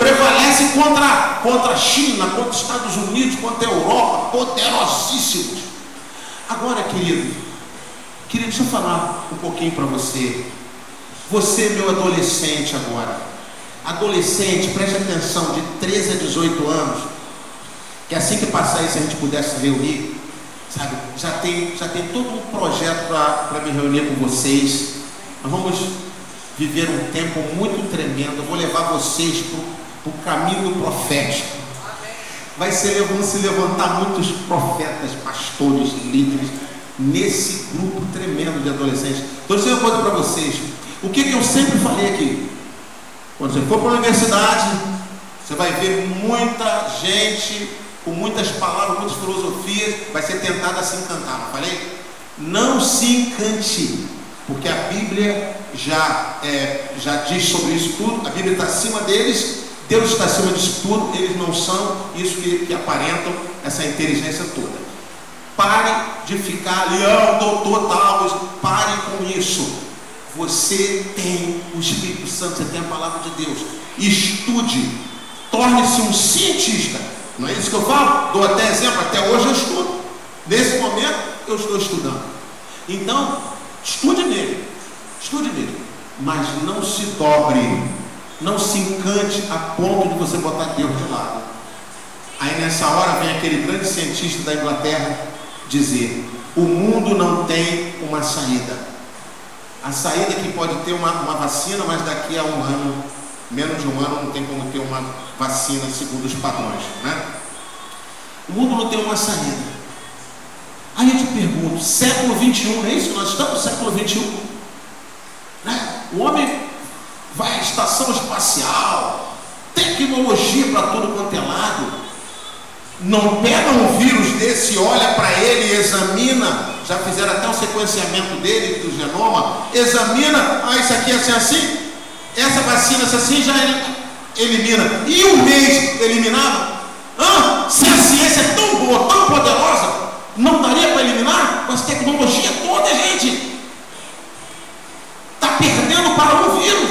Prevalece contra, contra a China, contra os Estados Unidos, contra a Europa, poderosíssimos. Agora, querido, querido, deixa eu falar um pouquinho para você. Você, meu adolescente agora, adolescente, preste atenção, de 13 a 18 anos, que assim que passar isso a gente pudesse reunir, Sabe, já tem, já tem todo um projeto para me reunir com vocês. Nós vamos viver um tempo muito tremendo. Eu vou levar vocês para o caminho profético. Vai ser, vão se levantar muitos profetas, pastores, líderes, nesse grupo tremendo de adolescentes. Então, eu uma coisa para vocês. O que, que eu sempre falei aqui? Quando você for para a universidade, você vai ver muita gente com muitas palavras, muitas filosofias, vai ser tentado a se encantar, não falei? Não se encante, porque a Bíblia já, é, já diz sobre isso tudo, a Bíblia está acima deles, Deus está acima disso tudo, eles não são isso que, que aparentam, essa inteligência toda. Pare de ficar ali, oh, doutor tal, pare com isso. Você tem o Espírito Santo, você tem a palavra de Deus. Estude, torne-se um cientista não é isso que eu falo? Dou até exemplo, até hoje eu estudo. Nesse momento eu estou estudando. Então, estude nele. Estude nele. Mas não se dobre. Não se encante a ponto de você botar Deus de lado. Aí nessa hora vem aquele grande cientista da Inglaterra dizer: o mundo não tem uma saída. A saída é que pode ter uma, uma vacina, mas daqui a um ano menos de um ano não tem como ter uma vacina segundo os padrões. Né? O mundo não tem uma saída. Aí eu te pergunto, século 21, não é isso? Nós estamos no século 21. Né? O homem vai à estação espacial, tecnologia para tudo quanto é lado. Não pega um vírus desse, olha para ele examina. Já fizeram até o sequenciamento dele, do genoma. Examina, ah, isso aqui é assim, assim essa vacina, essa assim já elimina. E um mês eliminava? Ah, se a ciência é tão boa, tão poderosa, não daria para eliminar? Com essa tecnologia toda, gente. Está perdendo para o vírus.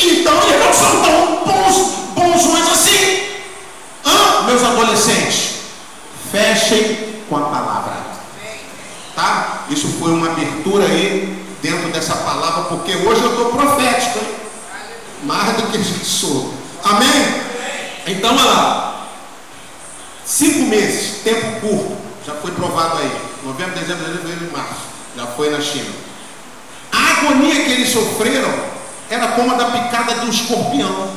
Então eles não são tão bons, assim. Meus adolescentes, fechem com a palavra. Tá? Isso foi uma abertura aí dentro dessa palavra, porque hoje eu estou profético, mais do que a gente sou. Amém? Então, olha lá. Cinco meses, tempo curto, já foi provado aí. Novembro, dezembro, janeiro, março. Já foi na China. A agonia que eles sofreram era como a da picada um escorpião.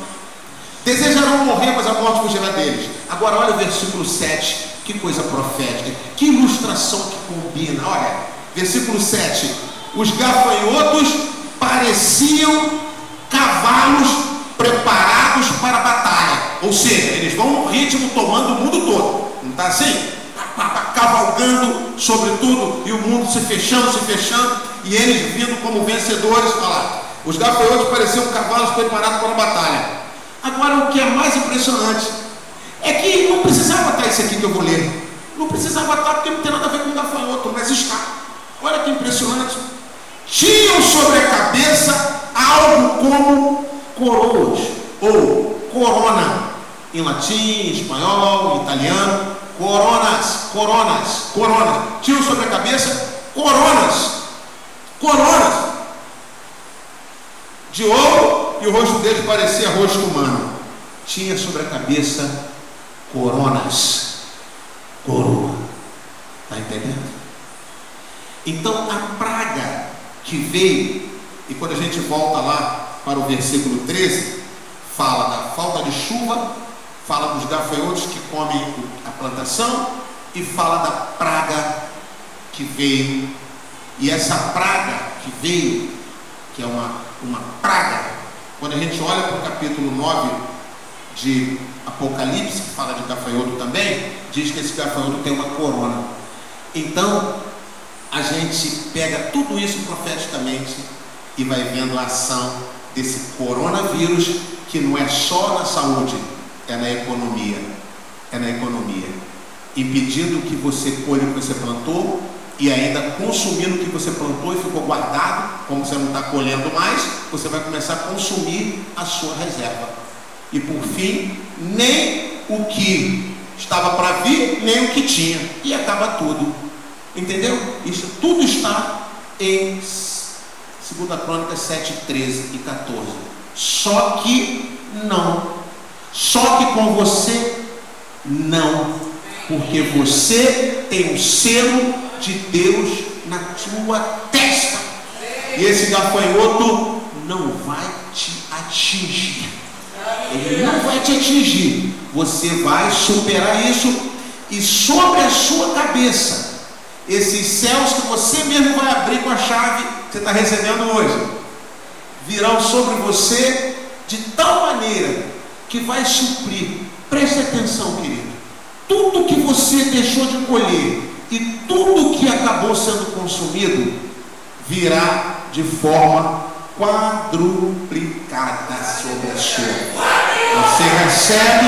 Desejarão morrer, mas a morte fugirá deles. Agora olha o versículo 7, que coisa profética, que ilustração que combina. Olha, versículo 7 os gafanhotos pareciam cavalos preparados para a batalha. Ou seja, eles vão no ritmo tomando o mundo todo. Não está assim? Cavalgando sobre tudo e o mundo se fechando, se fechando, e eles vindo como vencedores. Olha lá. Os gafanhotos pareciam cavalos preparados para a batalha. Agora, o que é mais impressionante é que não precisava estar isso aqui que eu vou ler. Não precisava estar porque não tem nada a ver com gafanhoto, mas está. Olha que impressionante tinham sobre a cabeça algo como coroas, ou corona, em latim, espanhol, italiano, coronas, coronas, coronas. Tinham sobre a cabeça coronas, coronas de ouro, e o rosto deles parecia rosto humano. Tinha sobre a cabeça coronas, coroa. Está entendendo? Então a praga que veio, e quando a gente volta lá para o versículo 13, fala da falta de chuva, fala dos gafanhotos que comem a plantação e fala da praga que veio. E essa praga que veio, que é uma, uma praga, quando a gente olha para o capítulo 9 de Apocalipse, que fala de gafanhoto também, diz que esse gafanhoto tem uma corona. Então, a gente pega tudo isso profeticamente e vai vendo a ação desse coronavírus, que não é só na saúde, é na economia. É na economia. Impedindo que você colhe o que você plantou e ainda consumindo o que você plantou e ficou guardado, como você não está colhendo mais, você vai começar a consumir a sua reserva. E por fim, nem o que estava para vir, nem o que tinha. E acaba tudo. Entendeu? Isso tudo está em 2 Crônicas 7, 13 e 14. Só que não. Só que com você, não. Porque você tem o selo de Deus na sua testa. E esse gafanhoto não vai te atingir. Ele não vai te atingir. Você vai superar isso e sobre a sua cabeça, esses céus que você mesmo vai abrir com a chave que você está recebendo hoje, virão sobre você de tal maneira que vai suprir. Preste atenção, querido. Tudo que você deixou de colher e acabou sendo consumido virá de forma quadruplicada sobre a sua. Você recebe,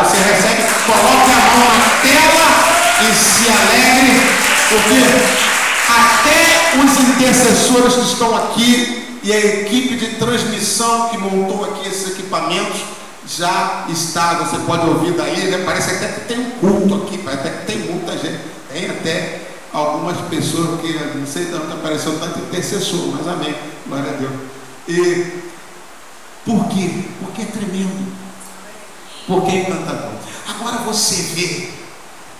você recebe, coloque a mão na tela e se alegre, porque até os intercessores que estão aqui e a equipe de transmissão que montou aqui esses equipamentos já está, você pode ouvir daí, né? parece até que tem um culto aqui, parece até que tem muita gente, tem até algumas pessoas que não sei de onde apareceu tanto intercessor, mas amém, glória a Deus. E por quê? Porque é tremendo. Porque é encantador. Agora você vê,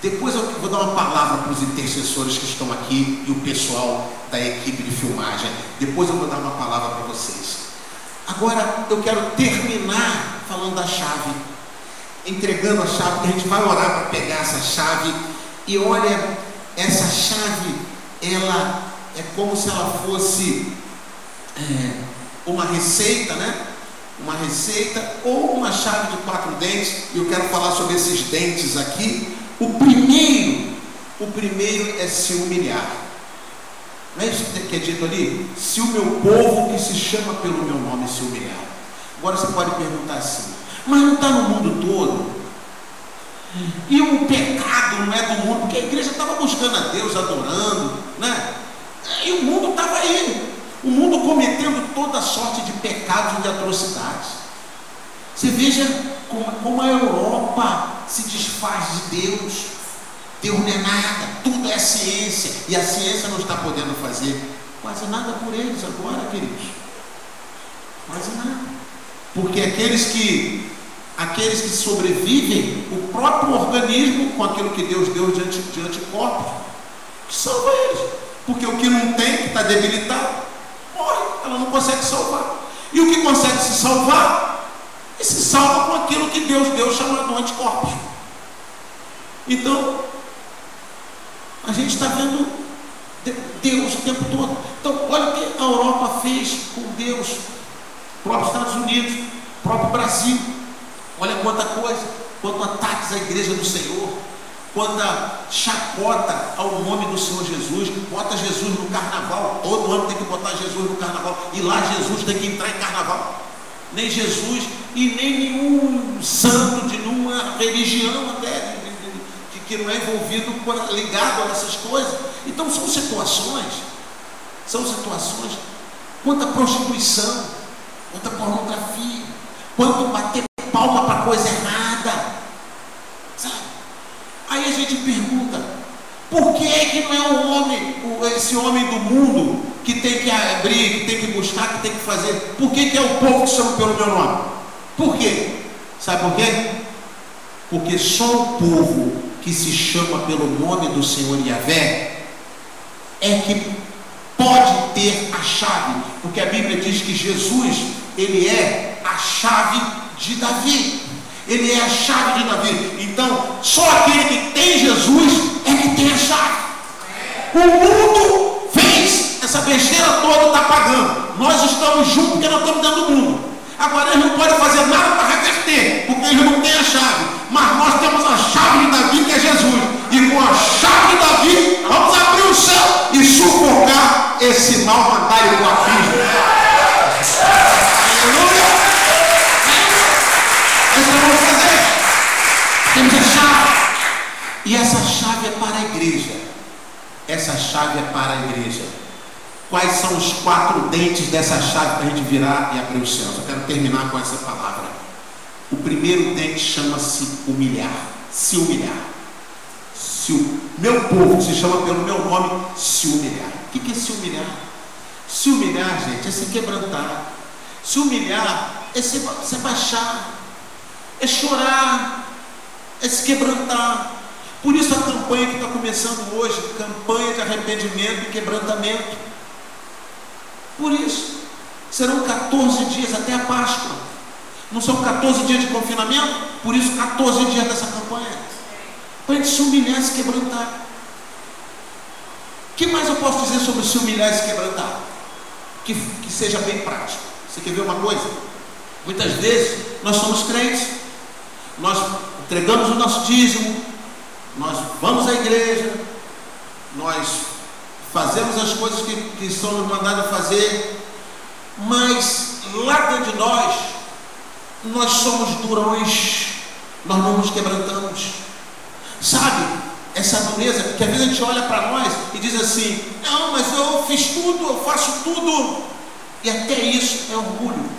depois eu vou dar uma palavra para os intercessores que estão aqui e o pessoal da equipe de filmagem. Depois eu vou dar uma palavra para vocês. Agora eu quero terminar falando da chave, entregando a chave, que a gente vai orar para pegar essa chave. E olha, essa chave, ela é como se ela fosse é, uma receita, né? Uma receita ou uma chave de quatro dentes. E eu quero falar sobre esses dentes aqui. O primeiro, o primeiro é se humilhar. Não é isso que é dito ali? Se o meu povo que se chama pelo meu nome se humilhar. Agora você pode perguntar assim, mas não está no mundo todo? E o pecado não é do mundo, porque a igreja estava buscando a Deus, adorando, né? E o mundo estava aí. O mundo cometendo toda sorte de pecados e de atrocidades. Você veja como, como a Europa se desfaz de Deus. Deus não é nada, tudo é ciência, e a ciência não está podendo fazer quase nada por eles agora, queridos. Quase nada. Porque aqueles que aqueles que sobrevivem, o próprio organismo com aquilo que Deus deu de, anti, de anticorpos, que salva eles. Porque o que não tem, que está debilitado, morre, ela não consegue salvar. E o que consegue se salvar, e se salva com aquilo que Deus deu chamado anticorpos. Então, a gente está vendo Deus o tempo todo. Então, olha o que a Europa fez com Deus, o próprio Estados Unidos, próprio Brasil. Olha quanta coisa, quanto ataques à igreja do Senhor, quanta chacota ao nome do Senhor Jesus, bota Jesus no carnaval, todo ano tem que botar Jesus no carnaval, e lá Jesus tem que entrar em carnaval. Nem Jesus e nem nenhum santo de nenhuma religião até, que não é envolvido, ligado a essas coisas. Então são situações, são situações, quanta prostituição, quanta pornografia, quanto bater palma para coisa errada. Sabe? Aí a gente pergunta, por que, que não é o homem, esse homem do mundo, que tem que abrir, que tem que buscar, que tem que fazer? Por que, que é o povo que chama pelo meu nome? Por quê? Sabe por quê? Porque só o povo que se chama pelo nome do Senhor Yahvé é que pode ter a chave, porque a Bíblia diz que Jesus, ele é a chave de Davi. Ele é a chave de Davi. Então, só aquele que tem Jesus é que tem a chave. O mundo fez essa besteira toda, está pagando. Nós estamos juntos porque nós estamos dentro do mundo. Agora eles não podem fazer nada para reverter, porque eles não têm a chave. Mas nós temos a chave de Davi, que é Jesus. E com a chave de Davi, vamos abrir o céu e sufocar esse mal mandário com a filha. Temos a chave. E essa chave é para a igreja. Essa chave é para a igreja. Quais são os quatro dentes dessa chave para a gente virar e abrir os céus? Eu quero terminar com essa palavra. O primeiro dente chama-se humilhar, se humilhar. Se o meu povo se chama pelo meu nome, se humilhar. O que é se humilhar? Se humilhar, gente, é se quebrantar. Se humilhar é se, se baixar, é chorar, é se quebrantar. Por isso a campanha que está começando hoje, campanha de arrependimento e quebrantamento. Por isso, serão 14 dias até a Páscoa. Não são 14 dias de confinamento? Por isso, 14 dias dessa campanha. Para a gente se humilhar e se quebrantar. O que mais eu posso dizer sobre se humilhar e se quebrantar? Que, que seja bem prático. Você quer ver uma coisa? Muitas vezes nós somos crentes, nós entregamos o nosso dízimo, nós vamos à igreja, nós fazemos as coisas que, que são nos mandadas fazer, mas lá dentro de nós, nós somos durões, nós não nos quebrantamos. Sabe, essa dureza, que às vezes a gente olha para nós e diz assim: não, mas eu fiz tudo, eu faço tudo, e até isso é orgulho.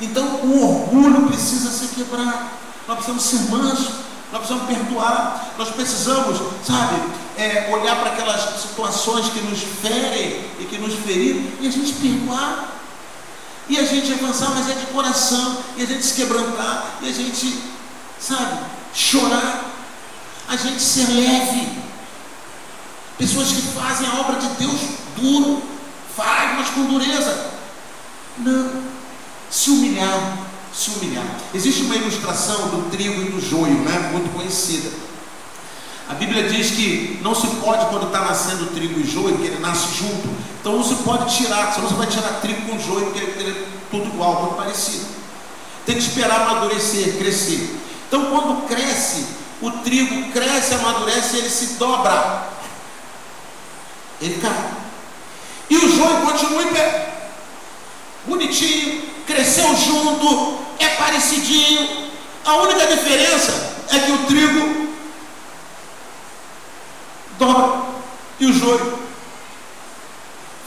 Então o orgulho precisa ser quebrado, nós precisamos ser mansos, nós precisamos perdoar, nós precisamos, sabe, é, olhar para aquelas situações que nos ferem e que nos feriram e a gente perdoar. E a gente avançar, mas é de coração, e a gente se quebrantar, e a gente, sabe, chorar, a gente ser leve. Pessoas que fazem a obra de Deus duro, faz, mas com dureza. Não, se humilhar, se humilhar. Existe uma ilustração do trigo e do joio, né? muito conhecida. A Bíblia diz que não se pode, quando está nascendo trigo e joio, que ele nasce junto. Então não se pode tirar, senão você vai tirar trigo com joio, porque ele é tudo igual, muito parecido. Tem que esperar amadurecer, crescer. Então quando cresce, o trigo cresce, amadurece, ele se dobra. Ele cai. E o joio continua em pé. Bonitinho, cresceu junto, é parecidinho. A única diferença é que o trigo dobra e o joio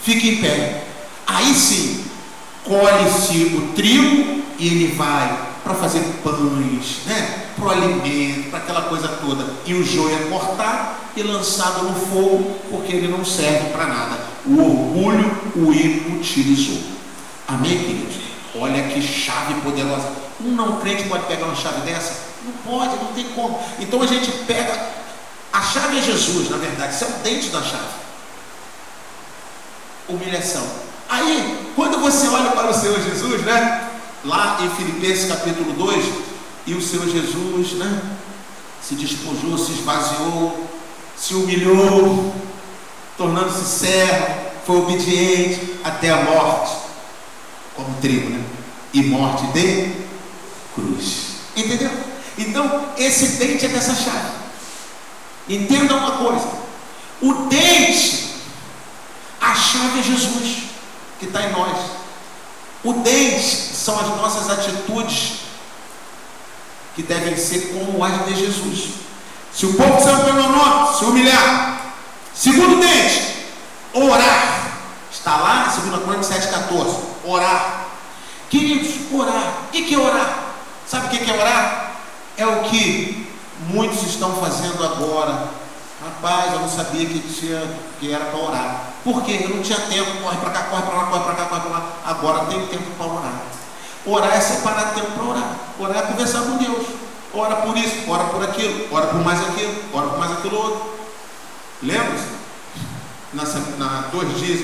fica em pé. Aí sim, colhe-se o trigo e ele vai para fazer pães, né? para o alimento, para aquela coisa toda. E o joio é cortado e lançado no fogo, porque ele não serve para nada. O orgulho o inutilizou. Amém, queridos? Olha que chave poderosa. Um não crente pode pegar uma chave dessa? Não pode, não tem como. Então a gente pega. A chave é Jesus, na verdade. Isso é o dente da chave. Humilhação. Aí, quando você olha para o Senhor Jesus, né? Lá em Filipenses capítulo 2, e o Senhor Jesus, né? Se despojou, se esvaziou, se humilhou, tornando-se servo, foi obediente até a morte como trigo, né? E morte de cruz. Entendeu? Então, esse dente é dessa chave. Entenda uma coisa: o dente, a chave é Jesus, que está em nós. O dente são as nossas atitudes que devem ser como as de Jesus. Se o povo sabe pelo nome, se humilhar. Segundo dente, orar. Está lá em 2 Coríntios 7,14. Orar. Queridos, orar. O que é orar? Sabe o que é orar? É o que muitos estão fazendo agora. Rapaz, eu não sabia que, tinha, que era para orar. Por quê? Eu não tinha tempo. Corre para cá, corre para lá, corre para cá, corre para lá. Agora tem tempo para orar. Orar é separar tempo para orar. Orar é conversar com Deus. Ora por isso, ora por aquilo, ora por mais aquilo, ora por mais aquilo outro. Lembra-se? na, na dois dias,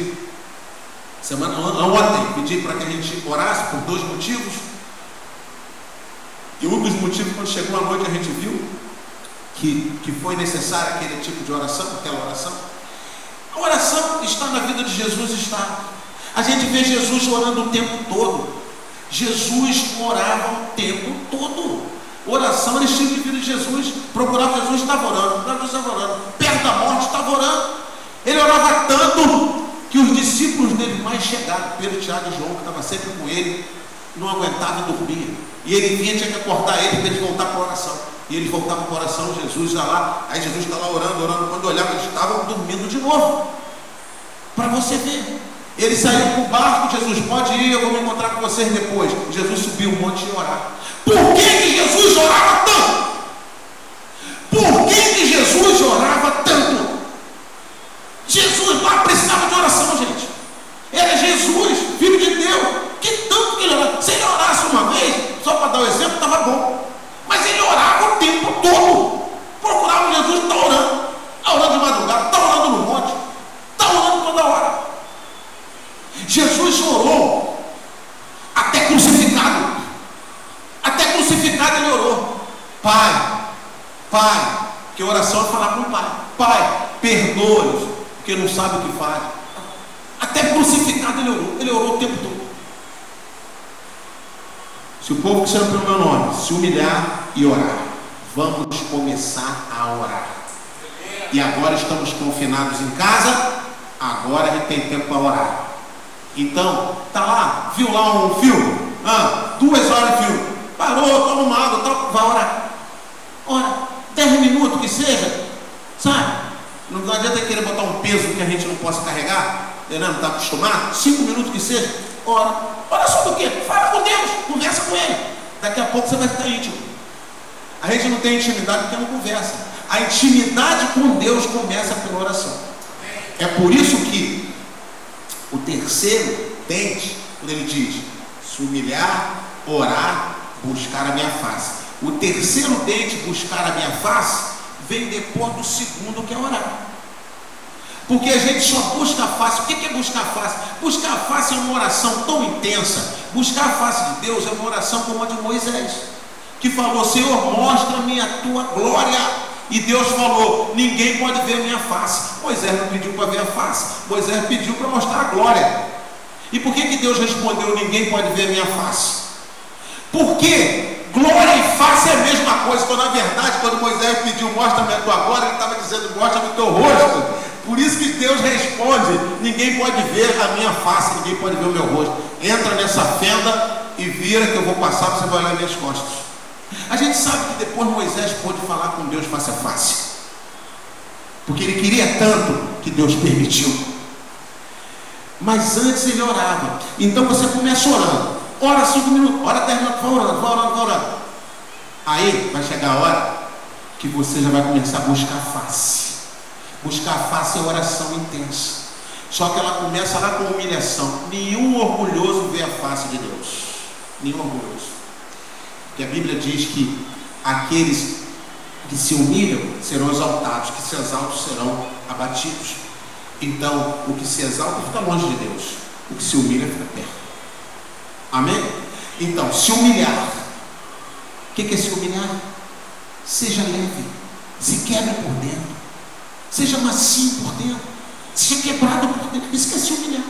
semana, ontem, pedi para que a gente orasse por dois motivos. E um dos motivos, quando chegou a noite, a gente viu que, que foi necessário aquele tipo de oração, aquela oração. A oração está na vida de Jesus, está. A gente vê Jesus orando o tempo todo. Jesus orava o tempo todo. Oração era estilo de vida de Jesus. Procurava Jesus, estava orando. Jesus, estava orando. Perto da morte, estava orando. Ele orava tanto que os discípulos dele mais chegados, Pedro, Tiago e João, que estava sempre com ele, não aguentava dormir. E ele vinha, tinha que acordar ele para ele voltar para a oração. E eles voltavam para a oração, Jesus já lá, aí Jesus está lá orando, orando. Quando olhava, eles estavam dormindo de novo. Para você ver. Ele saiu para o barco, Jesus, pode ir, eu vou me encontrar com vocês depois. Jesus subiu um monte e orar. Por que, que Jesus orava tanto? Por que, que Jesus orava tanto? Jesus lá precisava de oração, gente. Era Jesus, filho de Deus. Que tanto que ele orava. Se ele orasse uma vez, só para dar o um exemplo, estava bom. Mas ele orava o tempo todo. Procurava Jesus, está orando. Está orando de madrugada, está orando no monte. Está orando toda hora. Jesus orou até crucificado. Até crucificado ele orou. Pai, Pai, que oração é falar com o Pai. Pai, perdoa-os, porque não sabe o que faz. Até crucificado ele orou. Ele orou o tempo todo. Se o povo que chama pelo meu nome se humilhar e orar, vamos começar a orar. E agora estamos confinados em casa, agora a gente tem tempo para orar. Então, tá lá, viu lá um filme, ah, duas horas de filme, parou, toma uma água, toma, vai orar. Ora, dez minutos que seja, sabe? Não adianta querer botar um peso que a gente não possa carregar, não está acostumado, cinco minutos que seja, ora. Ora sobre o quê? Fala com Deus, conversa com Ele. Daqui a pouco você vai ficar íntimo. A gente não tem intimidade porque não conversa. A intimidade com Deus começa pela oração. É por isso que o terceiro dente, quando ele diz se humilhar, orar, buscar a minha face. O terceiro dente, buscar a minha face, vem depois do segundo que é orar. Porque a gente só busca a face. O que é buscar a face? Buscar a face é uma oração tão intensa. Buscar a face de Deus é uma oração como a de Moisés, que falou: Senhor, mostra-me a tua glória. E Deus falou: Ninguém pode ver a minha face. Moisés não pediu para ver a face, Moisés pediu para mostrar a glória. E por que, que Deus respondeu: Ninguém pode ver a minha face? Porque glória e face é a mesma coisa. Então, na verdade, quando Moisés pediu: Mostra-me a tua glória, ele estava dizendo: Mostra-me o teu rosto. Por isso que Deus responde: ninguém pode ver a minha face, ninguém pode ver o meu rosto. Entra nessa fenda e vira que eu vou passar, você vai olhar minhas costas. A gente sabe que depois Moisés pôde falar com Deus face a face. Porque ele queria tanto que Deus permitiu. Mas antes ele orava. Então você começa orando. Ora cinco minutos, ora dez minutos, vai orando, vai orando, vai orando. Aí vai chegar a hora que você já vai começar a buscar a face. Buscar a face é oração intensa. Só que ela começa lá com humilhação. Nenhum orgulhoso vê a face de Deus. Nenhum orgulhoso. Porque a Bíblia diz que aqueles que se humilham serão exaltados, que se exaltam serão abatidos. Então, o que se exalta fica longe de Deus, o que se humilha fica perto. Amém? Então, se humilhar. O que é se humilhar? Seja leve, se quebre por dentro. Seja macio por dentro. Seja quebrado por dentro. Isso quer se humilhar.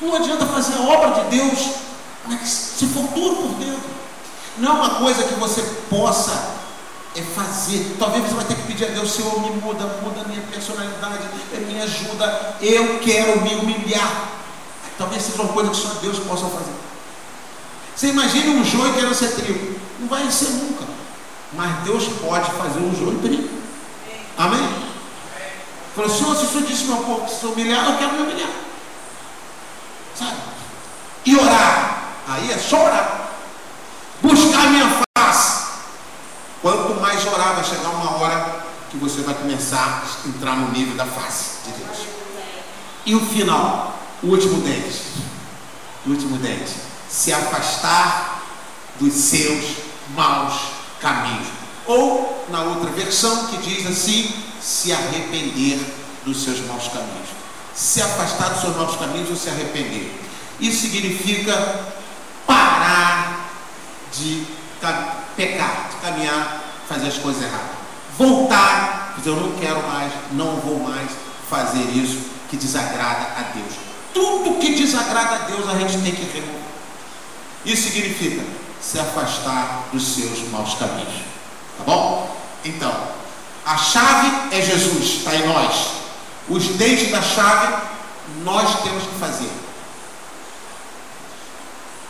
Não adianta fazer a obra de Deus se for duro por dentro. Não é uma coisa que você possa é fazer. Talvez você vai ter que pedir a Deus, Senhor, me muda, muda minha personalidade, me ajuda. Eu quero me humilhar. Talvez seja uma coisa que só Deus possa fazer. Você imagina um joio querendo ser trigo. Não vai ser nunca. Mas Deus pode fazer um joio trigo. Amém? Falou, Senhor, se o Senhor disse meu povo se humilhar, eu quero me humilhar. Sabe? E orar. Aí é só orar. Buscar minha face. Quanto mais orar, vai chegar uma hora que você vai começar a entrar no nível da face de Deus. E o final, o último dente. O último dente. Se afastar dos seus maus caminhos. Ou, na outra versão, que diz assim: se arrepender dos seus maus caminhos. Se afastar dos seus maus caminhos ou se arrepender. Isso significa parar de pecar, de caminhar, fazer as coisas erradas. Voltar, dizer, eu não quero mais, não vou mais fazer isso que desagrada a Deus. Tudo que desagrada a Deus a gente tem que remover. Isso significa se afastar dos seus maus caminhos. Tá bom? Então, a chave é Jesus, está em nós. Os dentes da chave nós temos que fazer.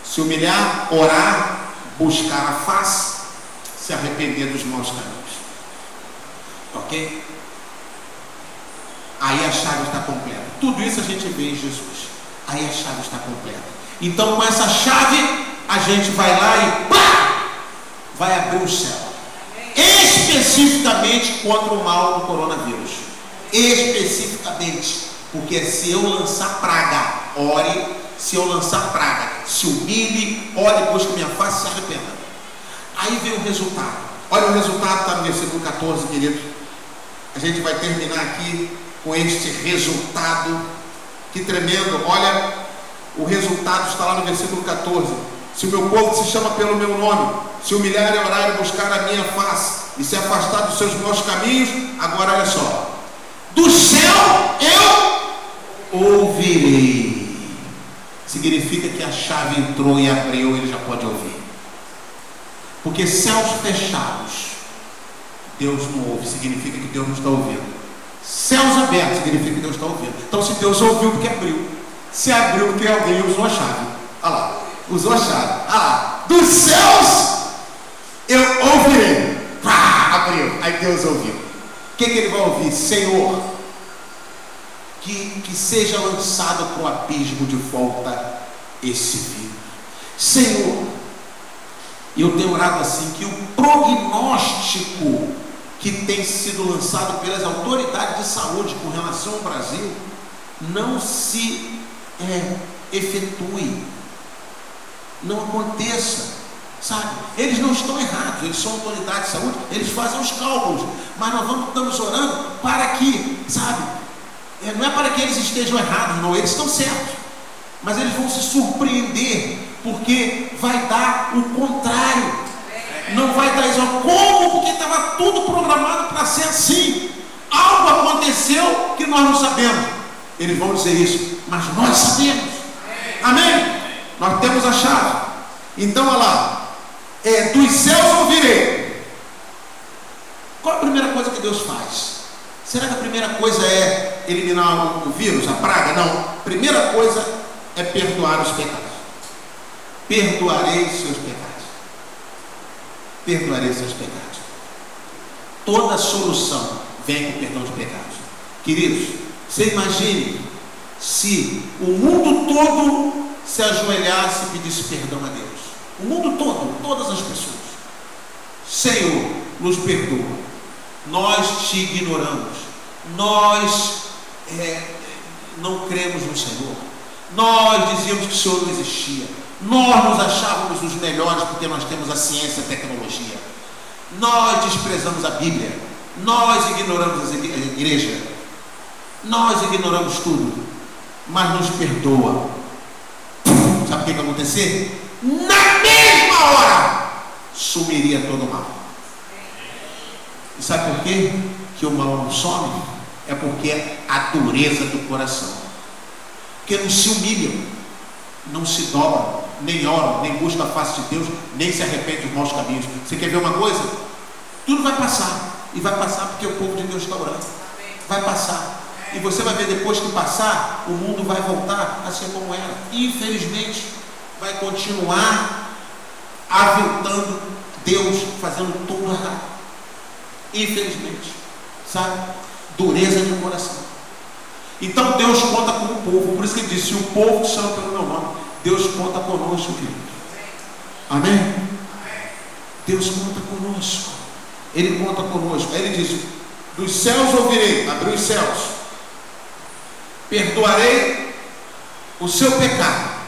Se humilhar, orar, buscar a face, se arrepender dos maus caminhos. Ok? Aí a chave está completa. Tudo isso a gente vê em Jesus. Aí a chave está completa. Então, com essa chave, a gente vai lá e pá, vai abrir o céu. Especificamente contra o mal do coronavírus. Especificamente. Porque se eu lançar praga, ore. Se eu lançar praga, se humilhe, ore, busque minha face e se arrependa. Aí vem o resultado. Olha o resultado, está no versículo 14, querido. A gente vai terminar aqui com este resultado. Que tremendo. Olha, o resultado está lá no versículo 14. Se o meu povo se chama pelo meu nome, se humilhar e orar e buscar a minha face e se afastar dos seus maus caminhos, agora olha só. Do céu eu ouvirei. Significa que a chave entrou e abriu, ele já pode ouvir. Porque céus fechados, Deus não ouve, significa que Deus não está ouvindo. Céus abertos significa que Deus está ouvindo. Então, se Deus ouviu, porque abriu. Se abriu, porque alguém usou a chave. Olha lá, usou a chave. Olha lá, dos céus eu ouvirei. Pá, abriu. Aí Deus ouviu. O que, que ele vai ouvir? Senhor, que, que seja lançado para o abismo de volta esse vírus. Senhor, eu tenho orado assim, que o prognóstico que tem sido lançado pelas autoridades de saúde com relação ao Brasil não se é, efetue, não aconteça, sabe? Eles não estão errados, eles são autoridades de saúde, eles fazem os cálculos, mas nós vamos, estamos orando para que, sabe? É, não é para que eles estejam errados, não, eles estão certos, mas eles vão se surpreender, porque vai dar o contrário não vai dar isso. Como? Porque estava tudo programado para ser assim. Algo aconteceu que nós não sabemos. Eles vão dizer isso, mas nós sabemos. Amém? Nós temos a chave. Então, olha lá. É, dos céus ouvirei. Qual a primeira coisa que Deus faz? Será que a primeira coisa é eliminar o vírus, a praga? Não. Primeira coisa é perdoar os pecados. Perdoarei seus pecados perdoarei seus pecados. Toda solução vem com perdão de pecados. Queridos, você imagine se o mundo todo se ajoelhasse e pedisse perdão a Deus. O mundo todo, todas as pessoas. Senhor, nos perdoa. Nós te ignoramos. Nós é, não cremos no Senhor. Nós dizíamos que o Senhor não existia. Nós nos achávamos os melhores porque nós temos a ciência e a tecnologia. Nós desprezamos a Bíblia. Nós ignoramos a igreja. Nós ignoramos tudo. Mas nos perdoa. Sabe o que vai acontecer? Na mesma hora sumiria todo o mal. E sabe por quê? Que o mal não some? É porque é a dureza do coração. Porque não se humilham, não se dobram, nem oram, nem buscam a face de Deus, nem se arrependem dos maus caminhos. Você quer ver uma coisa? Tudo vai passar. E vai passar porque o povo de Deus está orando. Vai passar. E você vai ver depois que passar, o mundo vai voltar a ser como era. Infelizmente, vai continuar aviltando Deus, fazendo tudo errado. Infelizmente. Sabe? Dureza de coração. Então Deus conta com o povo. Por isso que ele disse: se o povo chama pelo meu nome, Deus conta conosco, querido. Amém? Deus conta conosco. Ele conta conosco. Aí ele diz: Dos céus ouvirei, abriu os céus, perdoarei o seu pecado.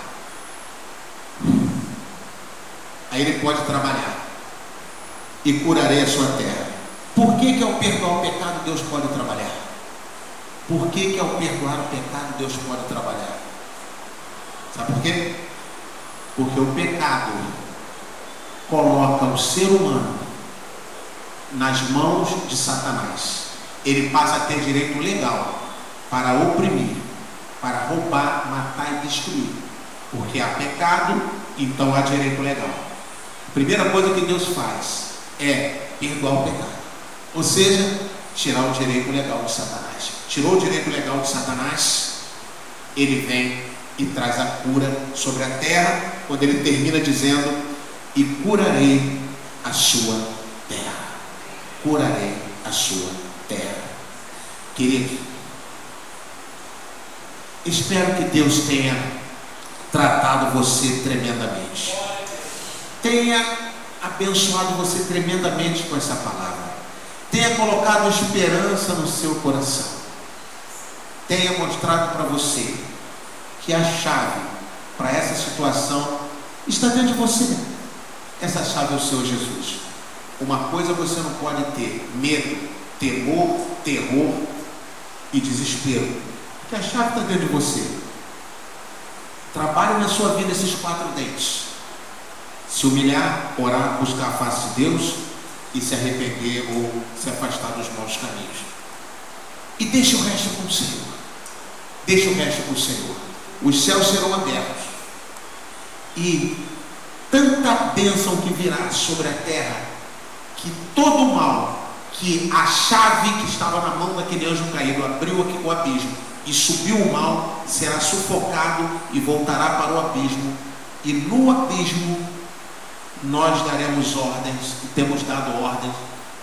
Aí ele pode trabalhar e curarei a sua terra. Por que, que ao perdoar o pecado Deus pode trabalhar? Por que, que ao perdoar o pecado Deus pode trabalhar? Sabe por quê? Porque o pecado coloca o ser humano nas mãos de Satanás. Ele passa a ter direito legal para oprimir, para roubar, matar e destruir. Porque há pecado, então há direito legal. A primeira coisa que Deus faz é perdoar o pecado. Ou seja, tirar o direito legal de Satanás. Tirou o direito legal de Satanás, ele vem e traz a cura sobre a terra, quando ele termina dizendo: E curarei a sua terra. Curarei a sua terra. Querido, espero que Deus tenha tratado você tremendamente. Tenha abençoado você tremendamente com essa palavra. Tenha colocado esperança no seu coração. Tenha mostrado para você que a chave para essa situação está dentro de você. Essa chave é o Senhor Jesus. Uma coisa você não pode ter: medo, temor, terror e desespero. Porque a chave está dentro de você. Trabalhe na sua vida esses quatro dentes. Se humilhar, orar, buscar a face de Deus e se arrepender ou se afastar dos maus caminhos. E deixe o resto com o Senhor. Deixe o resto com o Senhor. Os céus serão abertos. E tanta bênção que virá sobre a terra, que todo mal, que a chave que estava na mão daquele anjo caído abriu aqui o abismo e subiu o mal, será sufocado e voltará para o abismo. E no abismo nós daremos ordens, e temos dado ordens,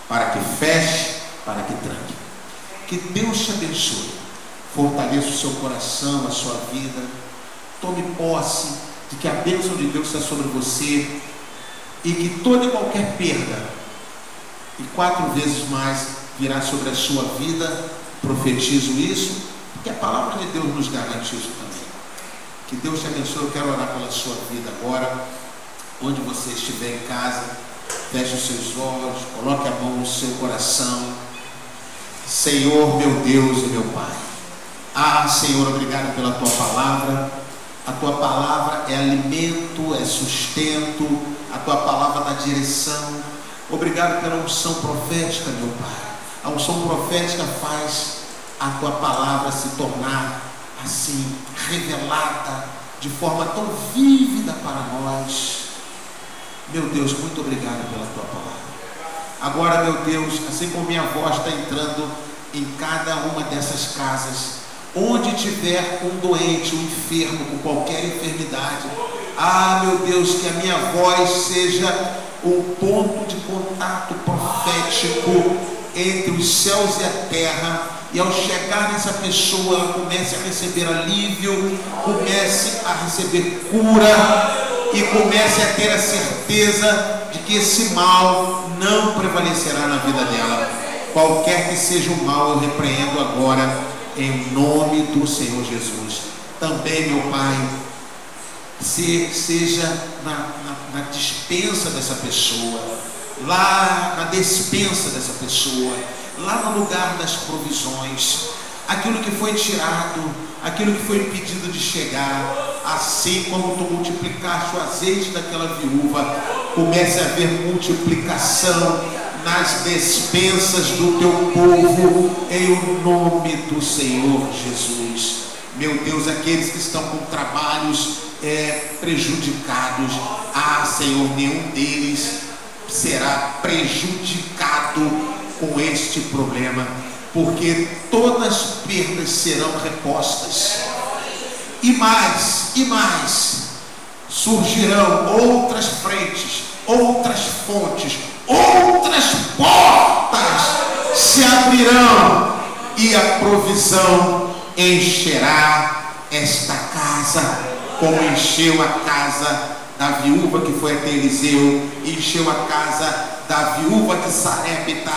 para que feche, para que tranque. Que Deus te abençoe, fortaleça o seu coração, a sua vida, tome posse de que a bênção de Deus está sobre você e que toda e qualquer perda, e quatro vezes mais, virá sobre a sua vida. Profetizo isso, porque a palavra de Deus nos garante isso também. Que Deus te abençoe. Eu quero orar pela sua vida agora onde você estiver em casa, feche os seus olhos, coloque a mão no seu coração. Senhor, meu Deus e meu Pai. Ah, Senhor, obrigado pela tua palavra. A tua palavra é alimento, é sustento, a tua palavra dá direção. Obrigado pela unção profética, meu Pai. A unção profética faz a tua palavra se tornar assim, revelada de forma tão vívida para nós. Meu Deus, muito obrigado pela tua palavra. Agora, meu Deus, assim como minha voz está entrando em cada uma dessas casas, onde tiver um doente, um enfermo com qualquer enfermidade, ah, meu Deus, que a minha voz seja o ponto de contato profético entre os céus e a terra. E ao chegar nessa pessoa, ela comece a receber alívio, comece a receber cura, e comece a ter a certeza de que esse mal não prevalecerá na vida dela. Qualquer que seja o mal, eu repreendo agora em nome do Senhor Jesus. Também, meu Pai, se, seja na, na, na dispensa dessa pessoa, lá na despensa dessa pessoa, lá no lugar das provisões, aquilo que foi tirado, aquilo que foi impedido de chegar, assim como tu multiplicaste o azeite daquela viúva, comece a haver multiplicação nas despensas do teu povo, em o nome do Senhor Jesus. Meu Deus, aqueles que estão com trabalhos é, prejudicados, ah, Senhor, nenhum deles será prejudicado com este problema, porque todas as perdas serão repostas. E mais, e mais, surgirão outras frentes, outras fontes, outras portas se abrirão e a provisão encherá esta casa, como encheu a casa da viúva que foi até Eliseu, encheu a casa da viúva de Sarepta,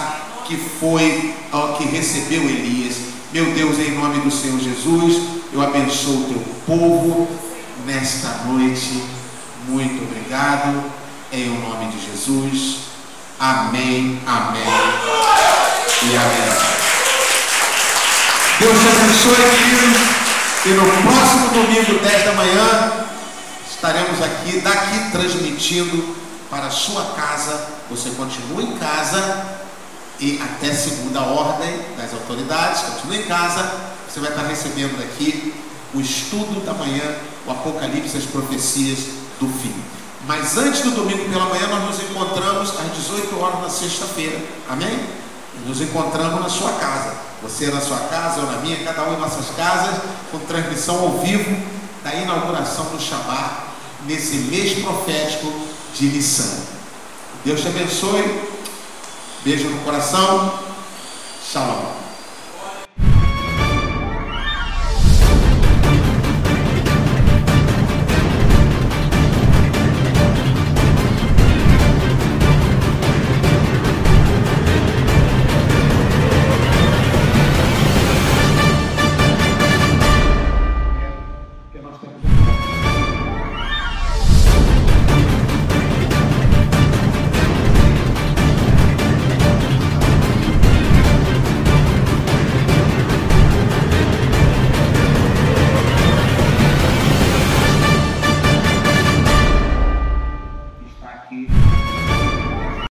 que foi ao que recebeu Elias. Meu Deus, em nome do Senhor Jesus, eu abençoo o teu povo nesta noite. Muito obrigado. Em nome de Jesus. Amém, amém e amém. Deus te abençoe, queridos. E no próximo domingo, 10 da manhã, estaremos aqui, daqui, transmitindo para a sua casa. Você continua em casa e até segunda ordem das autoridades, continua em casa. Você vai estar recebendo daqui o estudo da manhã, o Apocalipse, as profecias do fim. Mas antes do domingo pela manhã, nós nos encontramos às 18 horas na sexta-feira. Amém? Nos encontramos na sua casa. Você na sua casa, eu na minha, cada um em nossas casas, com transmissão ao vivo da inauguração do Shabat, nesse mês profético de Nissan. Deus te abençoe. Beijo no coração. Shalom.